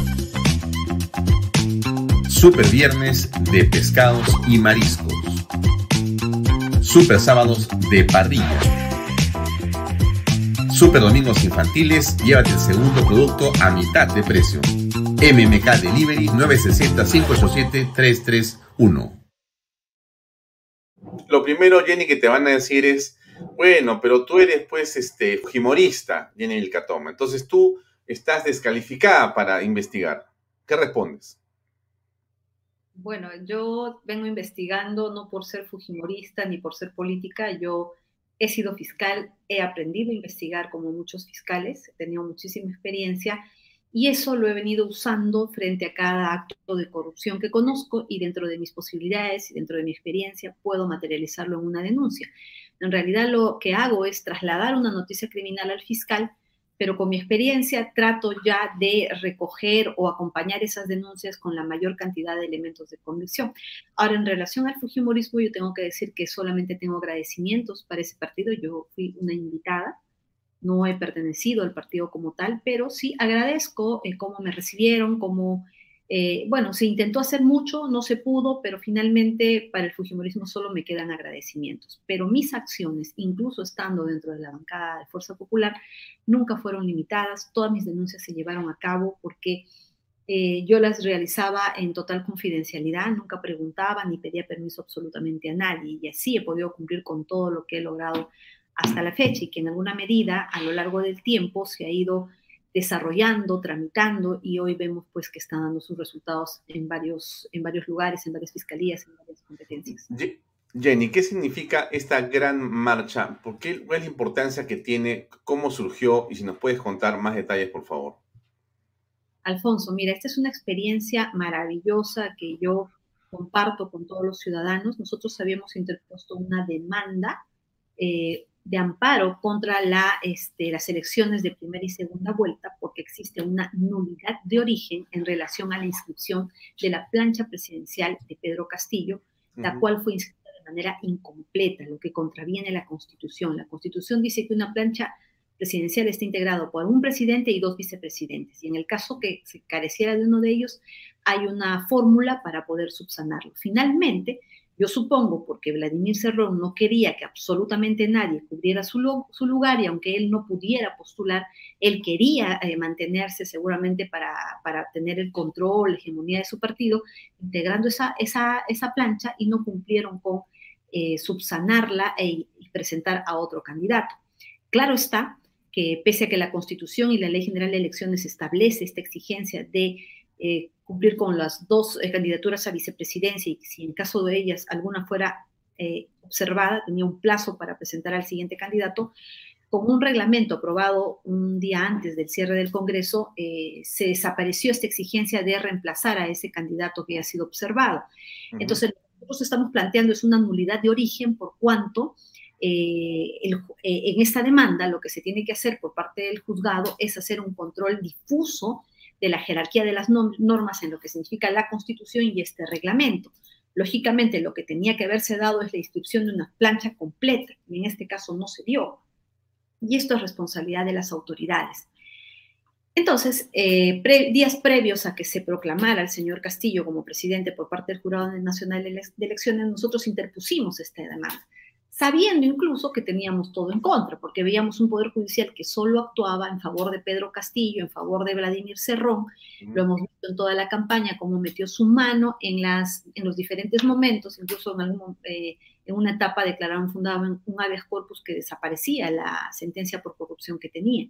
Super Viernes de pescados y mariscos. Super Sábados de parrilla. Super Domingos Infantiles, llévate el segundo producto a mitad de precio. MMK Delivery 960-587-331. Lo primero, Jenny, que te van a decir es, bueno, pero tú eres pues este fujimorista, Jenny Vilcatoma. Entonces tú estás descalificada para investigar. ¿Qué respondes? Bueno, yo vengo investigando no por ser fujimorista ni por ser política, yo he sido fiscal, he aprendido a investigar como muchos fiscales, he tenido muchísima experiencia y eso lo he venido usando frente a cada acto de corrupción que conozco y dentro de mis posibilidades y dentro de mi experiencia puedo materializarlo en una denuncia. En realidad lo que hago es trasladar una noticia criminal al fiscal pero con mi experiencia trato ya de recoger o acompañar esas denuncias con la mayor cantidad de elementos de convicción. Ahora, en relación al Fujimorismo, yo tengo que decir que solamente tengo agradecimientos para ese partido. Yo fui una invitada, no he pertenecido al partido como tal, pero sí agradezco eh, cómo me recibieron, cómo eh, bueno, se intentó hacer mucho, no se pudo, pero finalmente para el Fujimorismo solo me quedan agradecimientos. Pero mis acciones, incluso estando dentro de la bancada de Fuerza Popular, nunca fueron limitadas. Todas mis denuncias se llevaron a cabo porque eh, yo las realizaba en total confidencialidad, nunca preguntaba ni pedía permiso absolutamente a nadie y así he podido cumplir con todo lo que he logrado hasta la fecha y que en alguna medida a lo largo del tiempo se ha ido desarrollando, tramitando y hoy vemos pues que están dando sus resultados en varios, en varios lugares, en varias fiscalías, en varias competencias. Jenny, ¿qué significa esta gran marcha? ¿Por qué, ¿Cuál es la importancia que tiene? ¿Cómo surgió? Y si nos puedes contar más detalles, por favor. Alfonso, mira, esta es una experiencia maravillosa que yo comparto con todos los ciudadanos. Nosotros habíamos interpuesto una demanda eh, de amparo contra la, este, las elecciones de primera y segunda vuelta porque existe una nulidad de origen en relación a la inscripción de la plancha presidencial de Pedro Castillo, la cual fue inscrita de manera incompleta, lo que contraviene la Constitución. La Constitución dice que una plancha presidencial está integrada por un presidente y dos vicepresidentes, y en el caso que se careciera de uno de ellos, hay una fórmula para poder subsanarlo. Finalmente, yo supongo porque Vladimir Cerrón no quería que absolutamente nadie cubriera su, lugar y aunque él no pudiera postular, él quería eh, mantenerse seguramente para, tener el control, la hegemonía de su partido, integrando esa, esa, esa plancha y no cumplieron con eh, subsanarla e, y presentar a otro candidato. Claro está que pese a que la Constitución y la Ley General de Elecciones establece esta exigencia de eh, cumplir con las dos eh, candidaturas a vicepresidencia y si en caso de ellas alguna fuera eh, observada, tenía un plazo para presentar al siguiente candidato. Con un reglamento aprobado un día antes del cierre del Congreso, eh, se desapareció esta exigencia de reemplazar a ese candidato que ha sido observado. Entonces, lo que nosotros estamos planteando es una nulidad de origen por cuanto en esta demanda lo que se tiene que hacer por parte del juzgado es hacer un control difuso de la jerarquía de las normas en lo que significa la Constitución y este reglamento. Lógicamente, lo que tenía que haberse dado es la inscripción de una plancha completa, y en este caso no se dio. Y esto es responsabilidad de las autoridades. Entonces, eh, días previos a que se proclamara al señor Castillo como presidente por parte del Jurado Nacional de Elecciones, nosotros interpusimos esta demanda sabiendo incluso que teníamos todo en contra, porque veíamos un poder judicial que solo actuaba en favor de Pedro Castillo, en favor de Vladimir Cerrón, lo hemos visto en toda la campaña, cómo metió su mano en, las, en los diferentes momentos, incluso en, algún, eh, en una etapa declararon fundado un habeas corpus que desaparecía la sentencia por corrupción que tenía.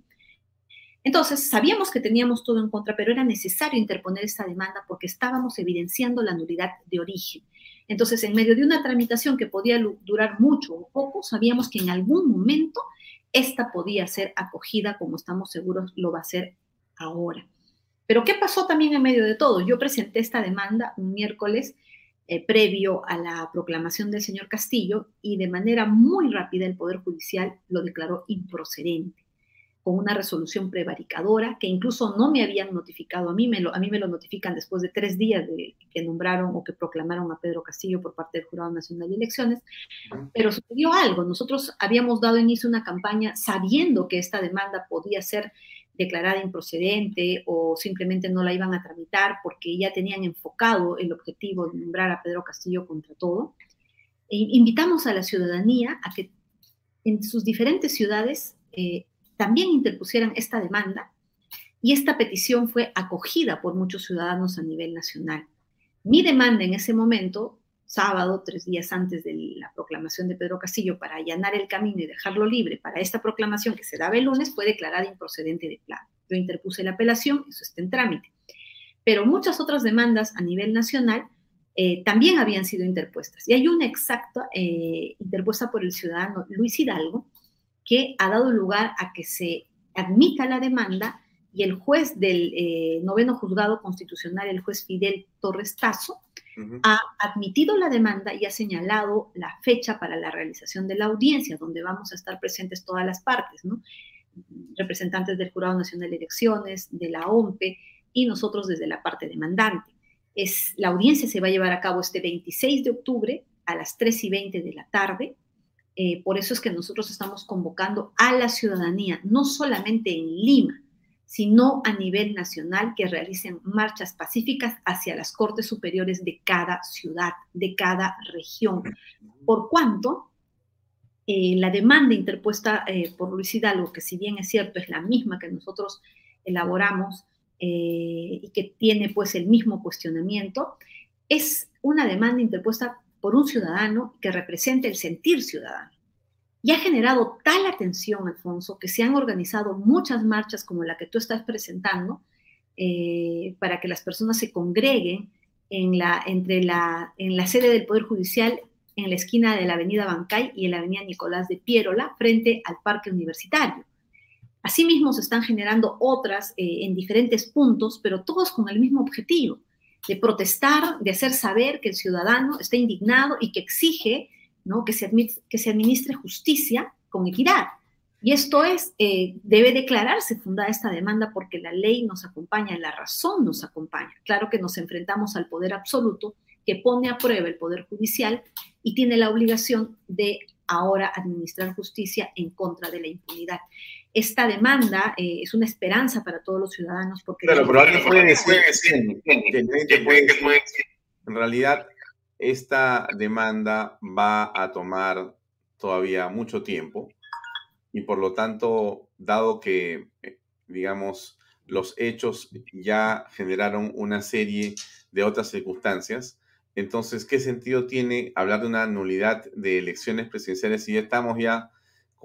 Entonces, sabíamos que teníamos todo en contra, pero era necesario interponer esta demanda porque estábamos evidenciando la nulidad de origen. Entonces, en medio de una tramitación que podía durar mucho o poco, sabíamos que en algún momento esta podía ser acogida, como estamos seguros lo va a ser ahora. Pero ¿qué pasó también en medio de todo? Yo presenté esta demanda un miércoles eh, previo a la proclamación del señor Castillo y de manera muy rápida el Poder Judicial lo declaró improcedente con una resolución prevaricadora que incluso no me habían notificado a mí, me lo, a mí me lo notifican después de tres días de que nombraron o que proclamaron a Pedro Castillo por parte del Jurado Nacional de Elecciones, pero sucedió algo, nosotros habíamos dado inicio a una campaña sabiendo que esta demanda podía ser declarada improcedente o simplemente no la iban a tramitar porque ya tenían enfocado el objetivo de nombrar a Pedro Castillo contra todo. E invitamos a la ciudadanía a que en sus diferentes ciudades eh, también interpusieran esta demanda y esta petición fue acogida por muchos ciudadanos a nivel nacional. Mi demanda en ese momento, sábado, tres días antes de la proclamación de Pedro Castillo, para allanar el camino y dejarlo libre para esta proclamación que se daba el lunes, fue declarada improcedente de plano. Yo interpuse la apelación, eso está en trámite. Pero muchas otras demandas a nivel nacional eh, también habían sido interpuestas. Y hay una exacta eh, interpuesta por el ciudadano Luis Hidalgo, que ha dado lugar a que se admita la demanda y el juez del eh, noveno juzgado constitucional, el juez Fidel Torres Tazo, ha admitido la demanda y ha señalado la fecha para la realización de la audiencia, donde vamos a estar presentes todas las partes, ¿no? representantes del Jurado Nacional de Elecciones, de la OMPE y nosotros desde la parte demandante. Es, la audiencia se va a llevar a cabo este 26 de octubre a las 3 y 20 de la tarde. Eh, por eso es que nosotros estamos convocando a la ciudadanía, no solamente en Lima, sino a nivel nacional, que realicen marchas pacíficas hacia las cortes superiores de cada ciudad, de cada región. Por cuanto eh, la demanda interpuesta eh, por Luis Hidalgo, que si bien es cierto es la misma que nosotros elaboramos y que tiene pues el mismo cuestionamiento, es una demanda interpuesta por un ciudadano que representa el sentir ciudadano. Y ha generado tal atención, Alfonso, que se han organizado muchas marchas como la que tú estás presentando para que las personas se congreguen en la, entre la, en la sede del Poder Judicial en la esquina de la avenida Bancay y la avenida Nicolás de Piérola, frente al Parque Universitario. Asimismo, se están generando otras eh, en diferentes puntos, pero todos con el mismo objetivo, de protestar, de hacer saber que el ciudadano está indignado y que exige ¿no? que, se administre justicia con equidad. Y esto es, eh, debe declararse fundada esta demanda porque la ley nos acompaña, la razón nos acompaña. Claro que nos enfrentamos al poder absoluto que pone a prueba el Poder Judicial y tiene la obligación de ahora administrar justicia en contra de la impunidad. Esta demanda eh, es una esperanza para todos los ciudadanos porque... Claro, pero alguien puede decir, en realidad esta demanda va a tomar todavía mucho tiempo y por lo tanto, dado que, eh, digamos, los hechos ya generaron una serie de otras circunstancias, entonces, ¿qué sentido tiene hablar de una nulidad de elecciones presidenciales si ya estamos ya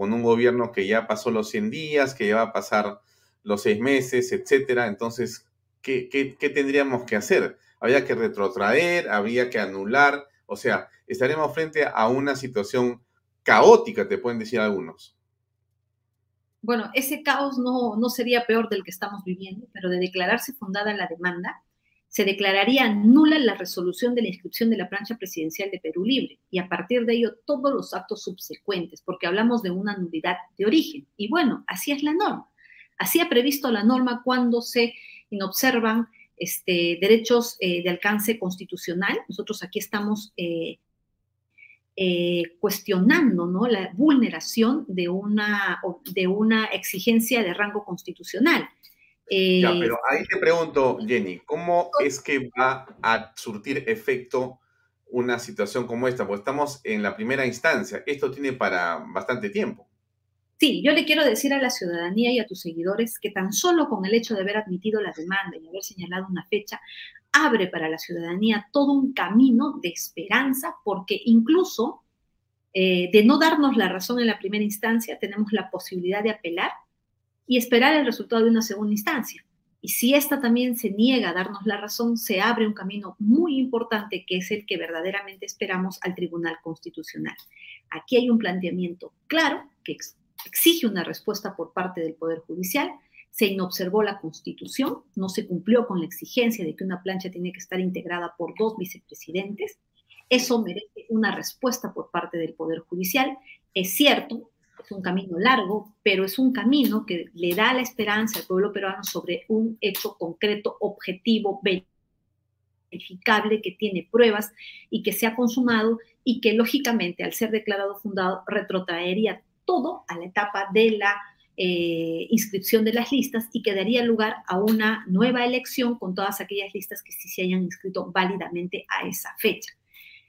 con un gobierno que ya pasó los 100 días, que ya va a pasar los seis meses, etcétera? Entonces, ¿qué, qué, tendríamos que hacer? ¿Habría que retrotraer? ¿Habría que anular? O sea, estaremos frente a una situación caótica, te pueden decir algunos. Bueno, ese caos no, no sería peor del que estamos viviendo, pero de declararse fundada la demanda, se declararía nula la resolución de la inscripción de la plancha presidencial de Perú Libre y a partir de ello todos los actos subsecuentes, porque hablamos de una nulidad de origen. Y bueno, así es la norma. Así ha previsto la norma cuando se inobservan este, derechos eh, de alcance constitucional. Nosotros aquí estamos eh, eh, cuestionando ¿no? la vulneración de una, de una exigencia de rango constitucional ya, eh, pero ahí te pregunto, Jenny, ¿cómo es que va a surtir efecto una situación como esta? Porque estamos en la primera instancia. Esto tiene para bastante tiempo. Sí, yo le quiero decir a la ciudadanía y a tus seguidores que tan solo con el hecho de haber admitido la demanda y haber señalado una fecha, abre para la ciudadanía todo un camino de esperanza, porque incluso eh, de no darnos la razón en la primera instancia, tenemos la posibilidad de apelar y esperar el resultado de una segunda instancia. Y si esta también se niega a darnos la razón, se abre un camino muy importante que es el que verdaderamente esperamos al Tribunal Constitucional. Aquí hay un planteamiento claro que exige una respuesta por parte del Poder Judicial. Se inobservó la Constitución, no se cumplió con la exigencia de que una plancha tiene que estar integrada por dos vicepresidentes. Eso merece una respuesta por parte del Poder Judicial. Es cierto, es un camino largo, pero es un camino que le da la esperanza al pueblo peruano sobre un hecho concreto, objetivo, verificable, que tiene pruebas y que se ha consumado y que lógicamente al ser declarado fundado retrotraería todo a la etapa de la eh, inscripción de las listas y que daría lugar a una nueva elección con todas aquellas listas que sí se hayan inscrito válidamente a esa fecha.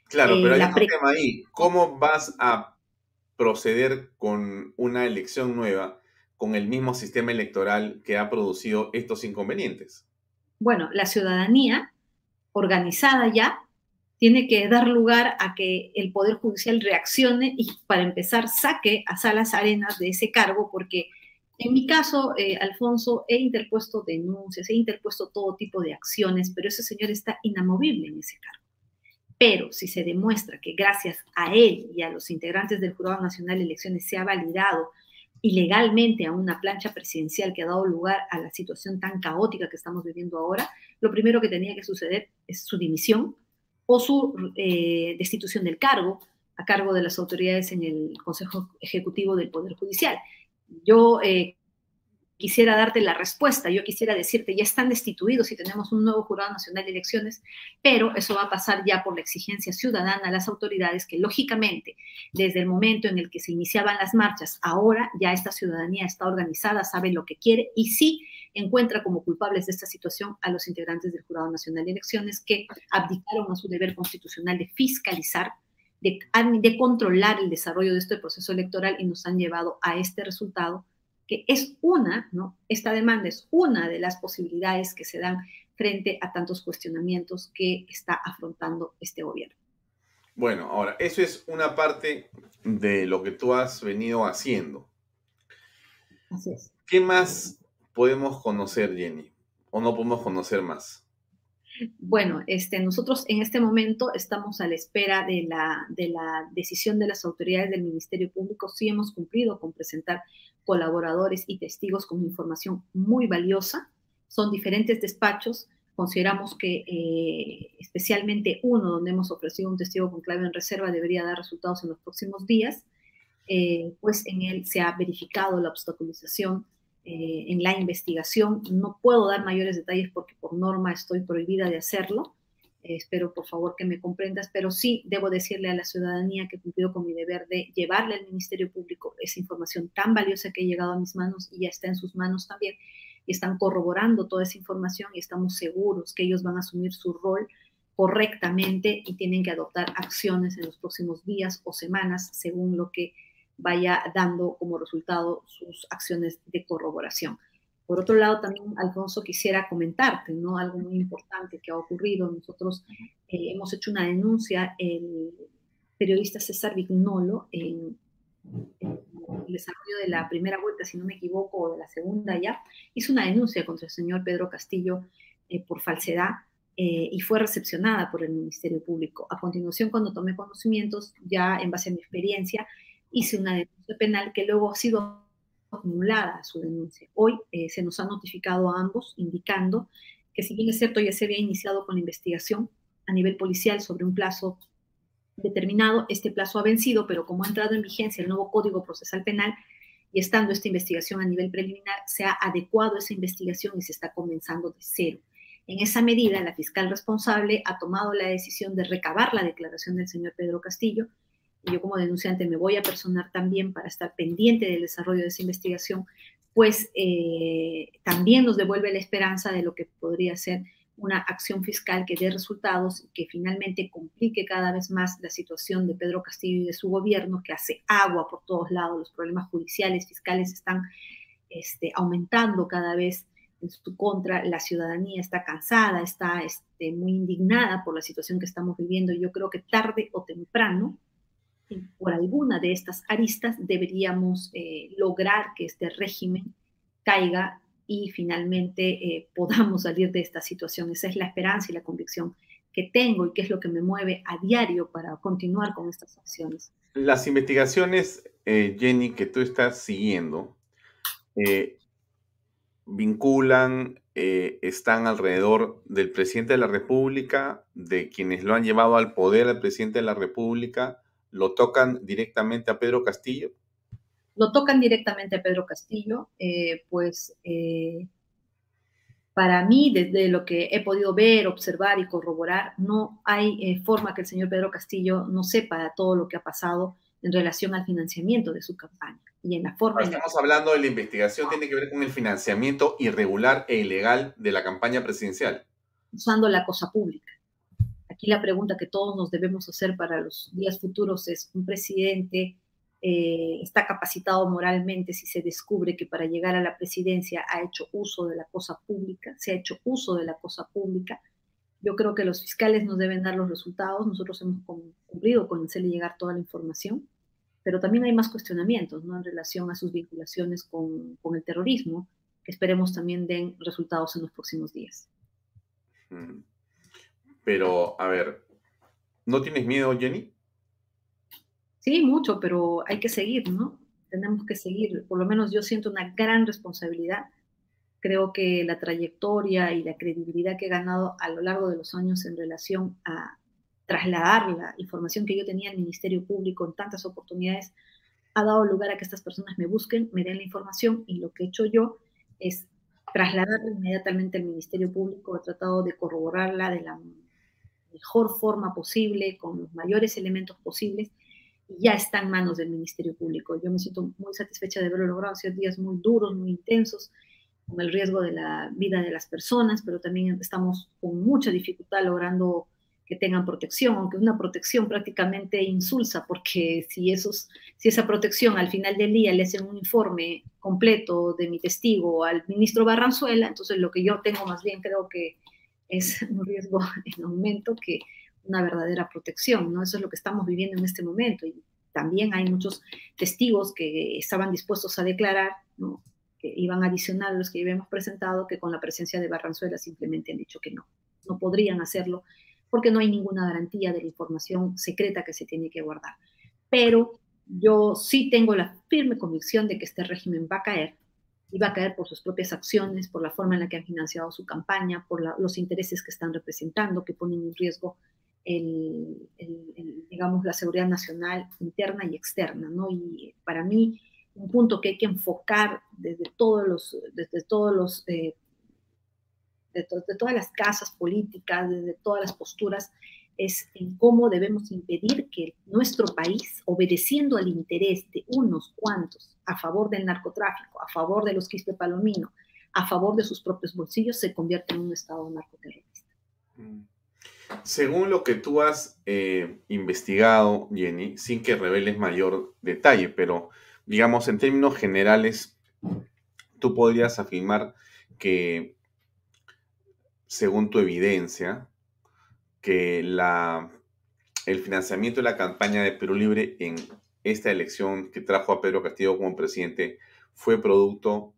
Claro, pero hay eh, un tema ahí. ¿Cómo vas a proceder con una elección nueva con el mismo sistema electoral que ha producido estos inconvenientes? Bueno, la ciudadanía organizada ya tiene que dar lugar a que el Poder Judicial reaccione y para empezar saque a Salas Arenas de ese cargo, porque en mi caso, eh, Alfonso, he interpuesto denuncias, he interpuesto todo tipo de acciones, pero ese señor está inamovible en ese cargo. Pero si se demuestra que gracias a él y a los integrantes del Jurado Nacional de Elecciones se ha validado ilegalmente a una plancha presidencial que ha dado lugar a la situación tan caótica que estamos viviendo ahora, lo primero que tenía que suceder es su dimisión o su eh, destitución del cargo a cargo de las autoridades en el Consejo Ejecutivo del Poder Judicial. Yo eh, quisiera darte la respuesta, yo quisiera decirte, ya están destituidos y tenemos un nuevo Jurado Nacional de Elecciones, pero eso va a pasar ya por la exigencia ciudadana a las autoridades que lógicamente desde el momento en el que se iniciaban las marchas, ahora ya esta ciudadanía está organizada, sabe lo que quiere y sí encuentra como culpables de esta situación a los integrantes del Jurado Nacional de Elecciones que abdicaron a su deber constitucional de fiscalizar de, de, controlar el desarrollo de este proceso electoral y nos han llevado a este resultado que es una, ¿no? Esta demanda es una de las posibilidades que se dan frente a tantos cuestionamientos que está afrontando este gobierno. Bueno, ahora, eso es una parte de lo que tú has venido haciendo. Así es. ¿Qué más podemos conocer, Jenny? ¿O no podemos conocer más? Bueno, este, nosotros en este momento estamos a la espera de la, de la decisión de las autoridades del Ministerio Público. Sí hemos cumplido con presentar colaboradores y testigos con información muy valiosa. Son diferentes despachos. Consideramos que eh, especialmente uno donde hemos ofrecido un testigo con clave en reserva debería dar resultados en los próximos días, eh, pues en él se ha verificado la obstaculización eh, en la investigación. No puedo dar mayores detalles porque por norma estoy prohibida de hacerlo. Eh, espero por favor que me comprendas, pero sí debo decirle a la ciudadanía que he cumplido con mi deber de llevarle al Ministerio Público esa información tan valiosa que ha llegado a mis manos y ya está en sus manos también. Y están corroborando toda esa información y estamos seguros que ellos van a asumir su rol correctamente y tienen que adoptar acciones en los próximos días o semanas según lo que vaya dando como resultado sus acciones de corroboración. Por otro lado, también, Alfonso, quisiera comentarte, ¿no? Algo muy importante que ha ocurrido. Nosotros eh, hemos hecho una denuncia, el periodista César Vignolo, en, el desarrollo de la primera vuelta, si no me equivoco, o de la segunda ya, hizo una denuncia contra el señor Pedro Castillo eh, por falsedad eh, y fue recepcionada por el Ministerio Público. A continuación, cuando tomé conocimientos, ya en base a mi experiencia, hice una denuncia penal que luego ha sido acumulada su denuncia. Hoy eh, se nos ha notificado a ambos indicando que si bien es cierto ya se había iniciado con la investigación a nivel policial sobre un plazo determinado, este plazo ha vencido, pero como ha entrado en vigencia el nuevo Código Procesal Penal y estando esta investigación a nivel preliminar, se ha adecuado esa investigación y se está comenzando de cero. En esa medida, la fiscal responsable ha tomado la decisión de recabar la declaración del señor Pedro Castillo, yo como denunciante me voy a personar también para estar pendiente del desarrollo de esa investigación, pues eh, también nos devuelve la esperanza de lo que podría ser una acción fiscal que dé resultados y que finalmente complique cada vez más la situación de Pedro Castillo y de su gobierno, que hace agua por todos lados, los problemas judiciales, fiscales están este, aumentando cada vez en su contra, la ciudadanía está cansada, está este, muy indignada por la situación que estamos viviendo. Yo creo que tarde o temprano por alguna de estas aristas deberíamos eh, lograr que este régimen caiga y finalmente eh, podamos salir de esta situación. Esa es la esperanza y la convicción que tengo y que es lo que me mueve a diario para continuar con estas acciones. Las investigaciones, eh, Jenny, que tú estás siguiendo, vinculan, están alrededor del presidente de la República, de quienes lo han llevado al poder al presidente de la República, lo tocan directamente a Pedro Castillo? Lo tocan directamente a Pedro Castillo, eh, pues eh, para mí, desde lo que he podido ver, observar y corroborar, no hay eh, forma que el señor Pedro Castillo no sepa todo lo que ha pasado en relación al financiamiento de su campaña y en la forma. estamos hablando de la investigación, tiene que ver con el financiamiento irregular e ilegal de la campaña presidencial. Usando la cosa pública. Aquí la pregunta que todos nos debemos hacer para los días futuros es, ¿un presidente eh, está capacitado moralmente si se descubre que para llegar a la presidencia ha hecho uso de la cosa pública, se ha hecho uso de la cosa pública? Yo creo que los fiscales nos deben dar los resultados, nosotros hemos cumplido con hacerle llegar toda la información, pero también hay más cuestionamientos ¿no? en relación a sus vinculaciones con, con el terrorismo, que esperemos también den resultados en los próximos días. Mm. Pero, a ver, ¿no tienes miedo, Jenny? Sí, mucho, pero hay que seguir, ¿no? Tenemos que seguir. Por lo menos yo siento una gran responsabilidad. Creo que la trayectoria y la credibilidad que he ganado a lo largo de los años en relación a trasladar la información que yo tenía al Ministerio Público en tantas oportunidades ha dado lugar a que estas personas me busquen, me den la información y lo que he hecho yo es trasladarla inmediatamente al Ministerio Público, he tratado de corroborarla de la mejor forma posible, con los mayores elementos posibles, y ya está en manos del Ministerio Público. Yo me siento muy satisfecha de haberlo logrado, han sido días muy duros, muy intensos, con el riesgo de la vida de las personas, pero también estamos con mucha dificultad logrando que tengan protección, aunque una protección prácticamente insulsa, porque si, esos, si esa protección al final del día le hacen un informe completo de mi testigo al ministro Barranzuela, entonces lo que yo tengo más bien creo que es un riesgo en aumento que una verdadera protección, ¿no? Eso es lo que estamos viviendo en este momento. Y también hay muchos testigos que estaban dispuestos a declarar, ¿no? que iban a adicionar los que habíamos presentado, que con la presencia de Barranzuela simplemente han dicho que no, no podrían hacerlo porque no hay ninguna garantía de la información secreta que se tiene que guardar. Pero yo sí tengo la firme convicción de que este régimen va a caer va a caer por sus propias acciones, por la forma en la que han financiado su campaña, por los intereses que están representando, que ponen en riesgo la seguridad nacional interna y externa. ¿no? Y para mí, un punto que hay que enfocar desde todos los, desde todos los eh, de, todas las casas políticas, de todas las posturas, es en cómo debemos impedir que nuestro país, obedeciendo al interés de unos cuantos a favor del narcotráfico, a favor de los quispe palomino, a favor de sus propios bolsillos, se convierta en un Estado narcoterrorista. Mm. Según lo que tú has eh, investigado, Jenny, sin que reveles mayor detalle, pero digamos en términos generales, tú podrías afirmar que según tu evidencia, que la, el financiamiento de la campaña de Perú Libre en esta elección que trajo a Pedro Castillo como presidente fue producto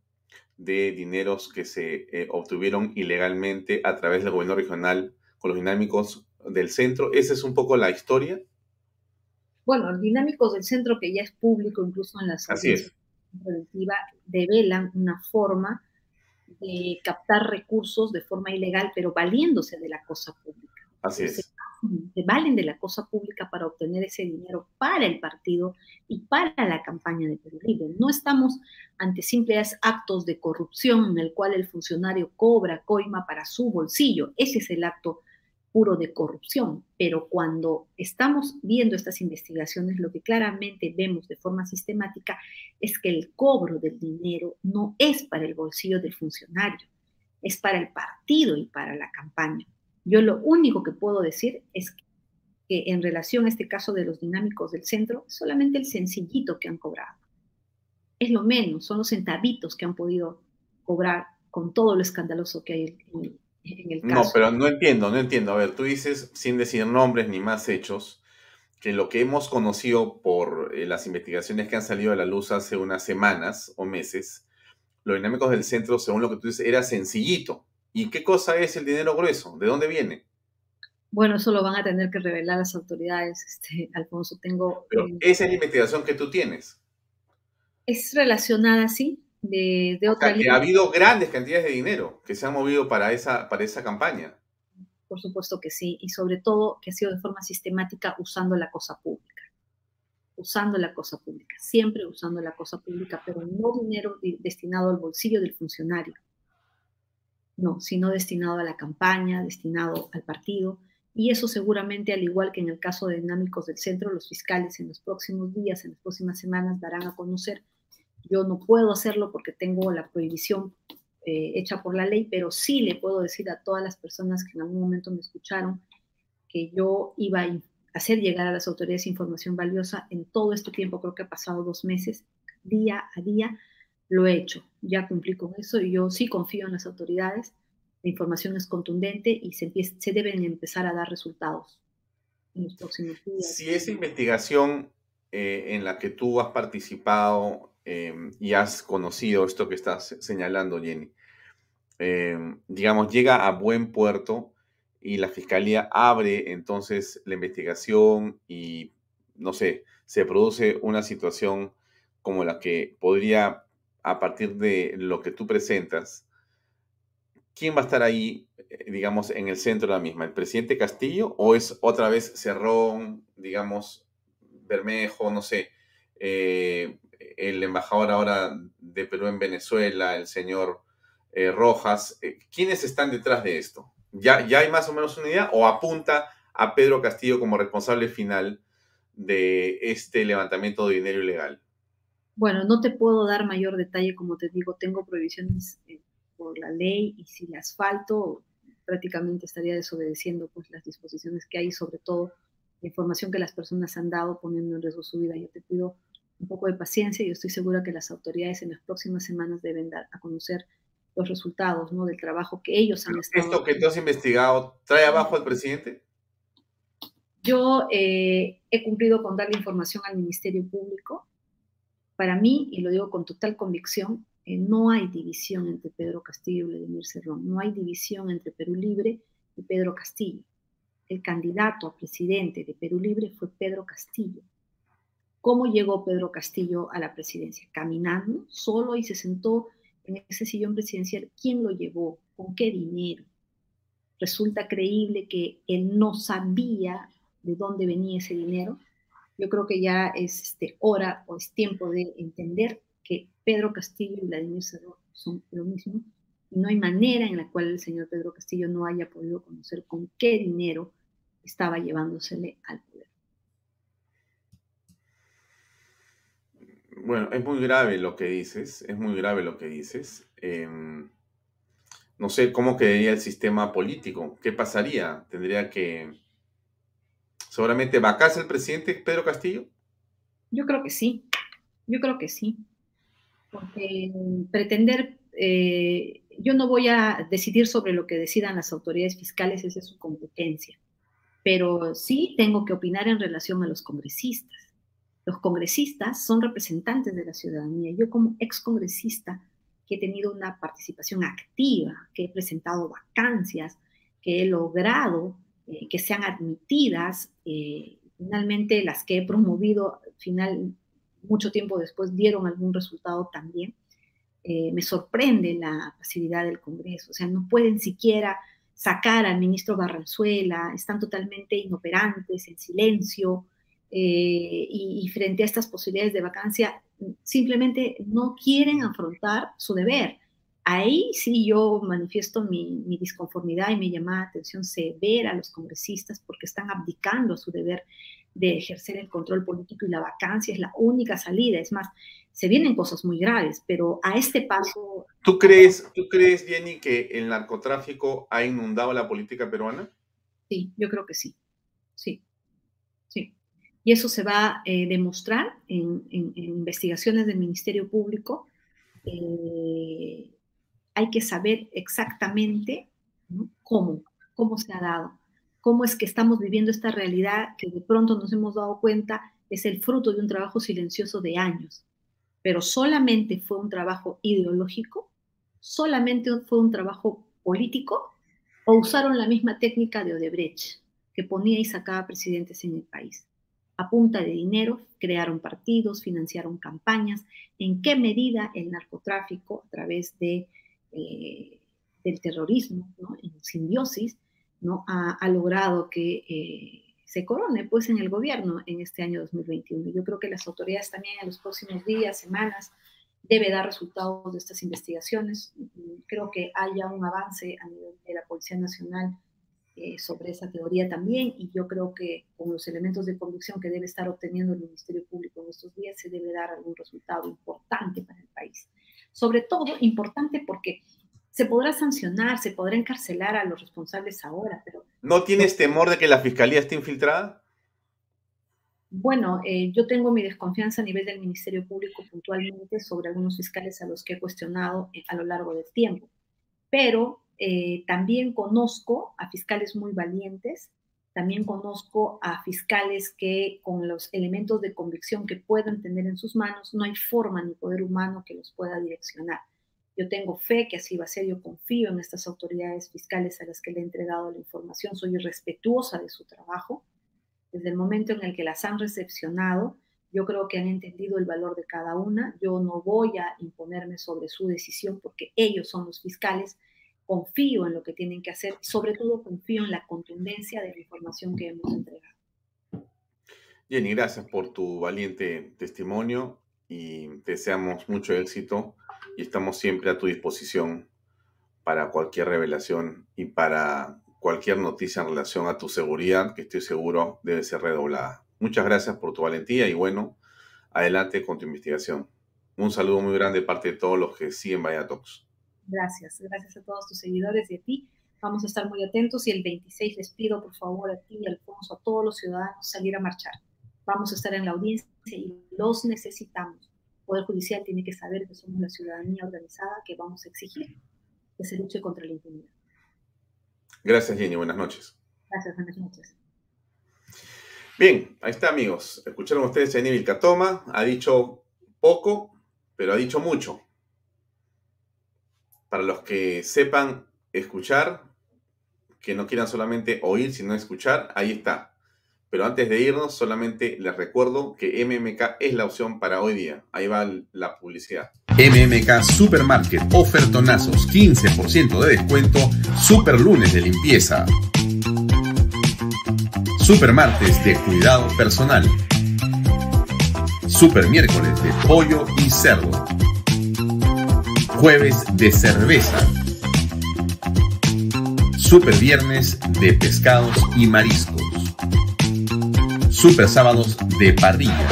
de dineros que se eh, obtuvieron ilegalmente a través del gobierno regional con los dinámicos del centro. ¿Esa es un poco la historia? Bueno, los dinámicos del centro, que ya es público incluso en la sociedad preventiva, develan una forma de captar recursos de forma ilegal, pero valiéndose de la cosa pública. Así es. Se, valen de la cosa pública para obtener ese dinero para el partido y para la campaña de Perú Libre. No estamos ante simples actos de corrupción en el cual el funcionario cobra coima para su bolsillo. Ese es el acto puro de corrupción, pero cuando estamos viendo estas investigaciones, lo que claramente vemos de forma sistemática es que el cobro del dinero no es para el bolsillo del funcionario, es para el partido y para la campaña. Yo lo único que puedo decir es que en relación a este caso de los dinámicos del centro, solamente el sencillito que han cobrado. Es lo menos, son los centavitos que han podido cobrar con todo lo escandaloso que hay en, no, pero no entiendo, no entiendo. A ver, tú dices, sin decir nombres ni más hechos, que lo que hemos conocido por eh, las investigaciones que han salido a la luz hace unas semanas o meses, los dinámicos del centro, según lo que tú dices, era sencillito. ¿Y qué cosa es el dinero grueso? ¿De dónde viene? Bueno, eso lo van a tener que revelar las autoridades, este, Alfonso. Tengo. Pero eh, esa es la investigación que tú tienes. Es relacionada, sí, de, otra que ha habido grandes cantidades de dinero que se han movido para esa, para esa campaña. Por supuesto que sí, y sobre todo que ha sido de forma sistemática usando la cosa pública. Usando la cosa pública, siempre usando la cosa pública, pero no dinero destinado al bolsillo del funcionario. No, sino destinado a la campaña, destinado al partido. Y eso seguramente, al igual que en el caso de dinámicos del centro, los fiscales en los próximos días, en las próximas semanas, darán a conocer yo no puedo hacerlo porque tengo la prohibición eh, hecha por la ley, pero sí le puedo decir a todas las personas que en algún momento me escucharon que yo iba a hacer llegar a las autoridades información valiosa en todo este tiempo, creo que ha pasado dos meses, día a día, lo he hecho, ya cumplí con eso y yo sí confío en las autoridades, la información es contundente y se, deben empezar a dar resultados en los próximos días. Si esa investigación eh, en la que tú has participado Em, y has conocido esto que estás señalando, Jenny, em, digamos, llega a buen puerto y la fiscalía abre entonces la investigación y, no sé, se produce una situación como la que podría, a partir de lo que tú presentas, ¿quién va a estar ahí, eh, digamos, en el centro de la misma? ¿El presidente Castillo o es otra vez Cerrón, digamos, Bermejo, no sé, eh, el embajador ahora de Perú en Venezuela, el señor eh, Rojas. ¿Quiénes están detrás de esto? ¿Ya, ¿Ya hay más o menos una idea o apunta a Pedro Castillo como responsable final de este levantamiento de dinero ilegal? Bueno, no te puedo dar mayor detalle, como te digo, tengo prohibiciones eh, por la ley y si las falto, prácticamente estaría desobedeciendo pues las disposiciones que hay, sobre todo la información que las personas han dado poniendo en riesgo su vida. Yo te pido un poco de paciencia y estoy segura que las autoridades en las próximas semanas deben dar a conocer los resultados ¿no? del trabajo que ellos han estado. ¿Esto que tú has investigado trae abajo al presidente? Yo eh, he cumplido con darle información al Ministerio Público. Para mí, y lo digo con total convicción, eh, no hay división entre Pedro Castillo y Vladimir Cerrón. No hay división entre Perú Libre y Pedro Castillo. El candidato a presidente de Perú Libre fue Pedro Castillo. ¿Cómo llegó Pedro Castillo a la presidencia? Caminando solo y se sentó en ese sillón presidencial, ¿quién lo llevó? ¿Con qué dinero? Resulta creíble que él no sabía de dónde venía ese dinero. Yo creo que ya es este, hora o es tiempo de entender que Pedro Castillo y Vladimir Cerro son lo mismo. No hay manera en la cual el señor Pedro Castillo no haya podido conocer con qué dinero estaba llevándosele al poder. Bueno, es muy grave lo que dices, es muy grave lo que dices. Em, no sé cómo quedaría el sistema político, qué pasaría, tendría que seguramente vacarse el presidente Pedro Castillo. Yo creo que sí, yo creo que sí, porque pretender, eh, yo no voy a decidir sobre lo que decidan las autoridades fiscales, esa es su competencia, pero sí tengo que opinar en relación a los congresistas los congresistas son representantes de la ciudadanía. Yo como excongresista que he tenido una participación activa, que he presentado vacancias, que he logrado eh, que sean admitidas, eh, finalmente las que he promovido, final, mucho tiempo después dieron algún resultado también. Eh, me sorprende la pasividad del Congreso, o sea, no pueden siquiera sacar al ministro Barranzuela, están totalmente inoperantes, en silencio, y, frente a estas posibilidades de vacancia, simplemente no quieren afrontar su deber. Ahí sí yo manifiesto mi, mi disconformidad y mi llamada de atención severa a los congresistas porque están abdicando a su deber de ejercer el control político y la vacancia es la única salida. Es más, se vienen cosas muy graves, pero a este paso... ¿Tú crees, ¿tú crees Jenny, que el narcotráfico ha inundado la política peruana? Sí, yo creo que sí. Sí, sí y eso se va a eh, demostrar en, investigaciones del Ministerio Público. Eh, hay que saber exactamente cómo, cómo se ha dado, cómo es que estamos viviendo esta realidad que de pronto nos hemos dado cuenta es el fruto de un trabajo silencioso de años, pero solamente fue un trabajo ideológico, solamente fue un trabajo político o usaron la misma técnica de Odebrecht, que ponía y sacaba presidentes en el país. A punta de dinero, crearon partidos, financiaron campañas, en qué medida el narcotráfico a través de, eh, del terrorismo, en simbiosis, ¿no? ha, logrado que eh, se corone pues, en el gobierno en este año 2021. Yo creo que las autoridades también en los próximos días, semanas, debe dar resultados de estas investigaciones. Creo que haya un avance a nivel de la Policía Nacional eh, sobre esa teoría también y yo creo que con los elementos de convicción que debe estar obteniendo el Ministerio Público en estos días se debe dar algún resultado importante para el país. Sobre todo importante porque se podrá sancionar, se podrá encarcelar a los responsables ahora, pero... ¿No tienes temor de que la Fiscalía esté infiltrada? Bueno, eh, yo tengo mi desconfianza a nivel del Ministerio Público puntualmente sobre algunos fiscales a los que he cuestionado eh, a lo largo del tiempo, pero eh, también conozco a fiscales muy valientes, también conozco a fiscales que con los elementos de convicción que puedan tener en sus manos, no hay forma ni poder humano que los pueda direccionar. Yo tengo fe que así va a ser, yo confío en estas autoridades fiscales a las que le he entregado la información, soy respetuosa de su trabajo. Desde el momento en el que las han recepcionado, yo creo que han entendido el valor de cada una. Yo no voy a imponerme sobre su decisión porque ellos son los fiscales confío en lo que tienen que hacer, sobre todo confío en la contundencia de la información que hemos entregado. Jenny, gracias por tu valiente testimonio y deseamos mucho éxito y estamos siempre a tu disposición para cualquier revelación y para cualquier noticia en relación a tu seguridad, que estoy seguro debe ser redoblada. Muchas gracias por tu valentía y bueno, adelante con tu investigación. Un saludo muy grande de parte de todos los que siguen Vaya Talks. Gracias, gracias a todos tus seguidores y a ti. Vamos a estar muy atentos y el 26 les pido por favor a ti, Alfonso, a todos los ciudadanos salir a marchar. Vamos a estar en la audiencia y los necesitamos. El Poder Judicial tiene que saber que somos la ciudadanía organizada que vamos a exigir que se luche contra la impunidad. Gracias, Jenny. Buenas noches. Gracias, buenas noches. Bien, ahí está, amigos. Escucharon ustedes a Jenny Vilcatoma. Ha dicho poco, pero ha dicho mucho. Para los que sepan escuchar, que no quieran solamente oír, sino escuchar, ahí está. Pero antes de irnos, solamente les recuerdo que MMK es la opción para hoy día. Ahí va la publicidad. MMK Supermarket, ofertonazos, 15% de descuento, super lunes de limpieza. Super martes de cuidado personal. Super miércoles de pollo y cerdo. Jueves de cerveza Super Viernes de pescados y mariscos. Super Sábados de parrilla.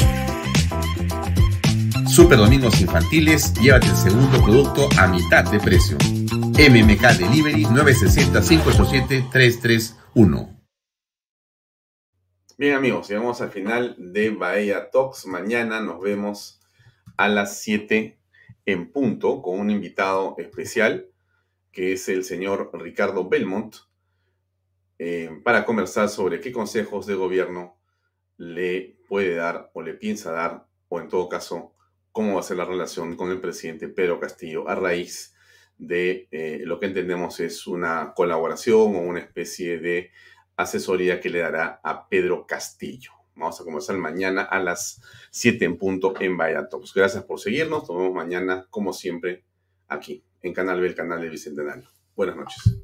Super Domingos Infantiles, llévate el segundo producto a mitad de precio. MMK Delivery 960-587-331. Bien amigos, llegamos al final de Bahía Talks. Mañana nos vemos a las 7 en punto con un invitado especial que es el señor Ricardo Belmont, eh, para conversar sobre qué consejos de gobierno le puede dar o le piensa dar, o en todo caso, cómo va a ser la relación con el presidente Pedro Castillo a raíz de eh, lo que entendemos es una colaboración o una especie de asesoría que le dará a Pedro Castillo. Vamos a conversar mañana a las 7 en punto en Vaya Gracias por seguirnos. Nos vemos mañana, como siempre, aquí en Canal B, el canal de Bicentenario. Buenas noches.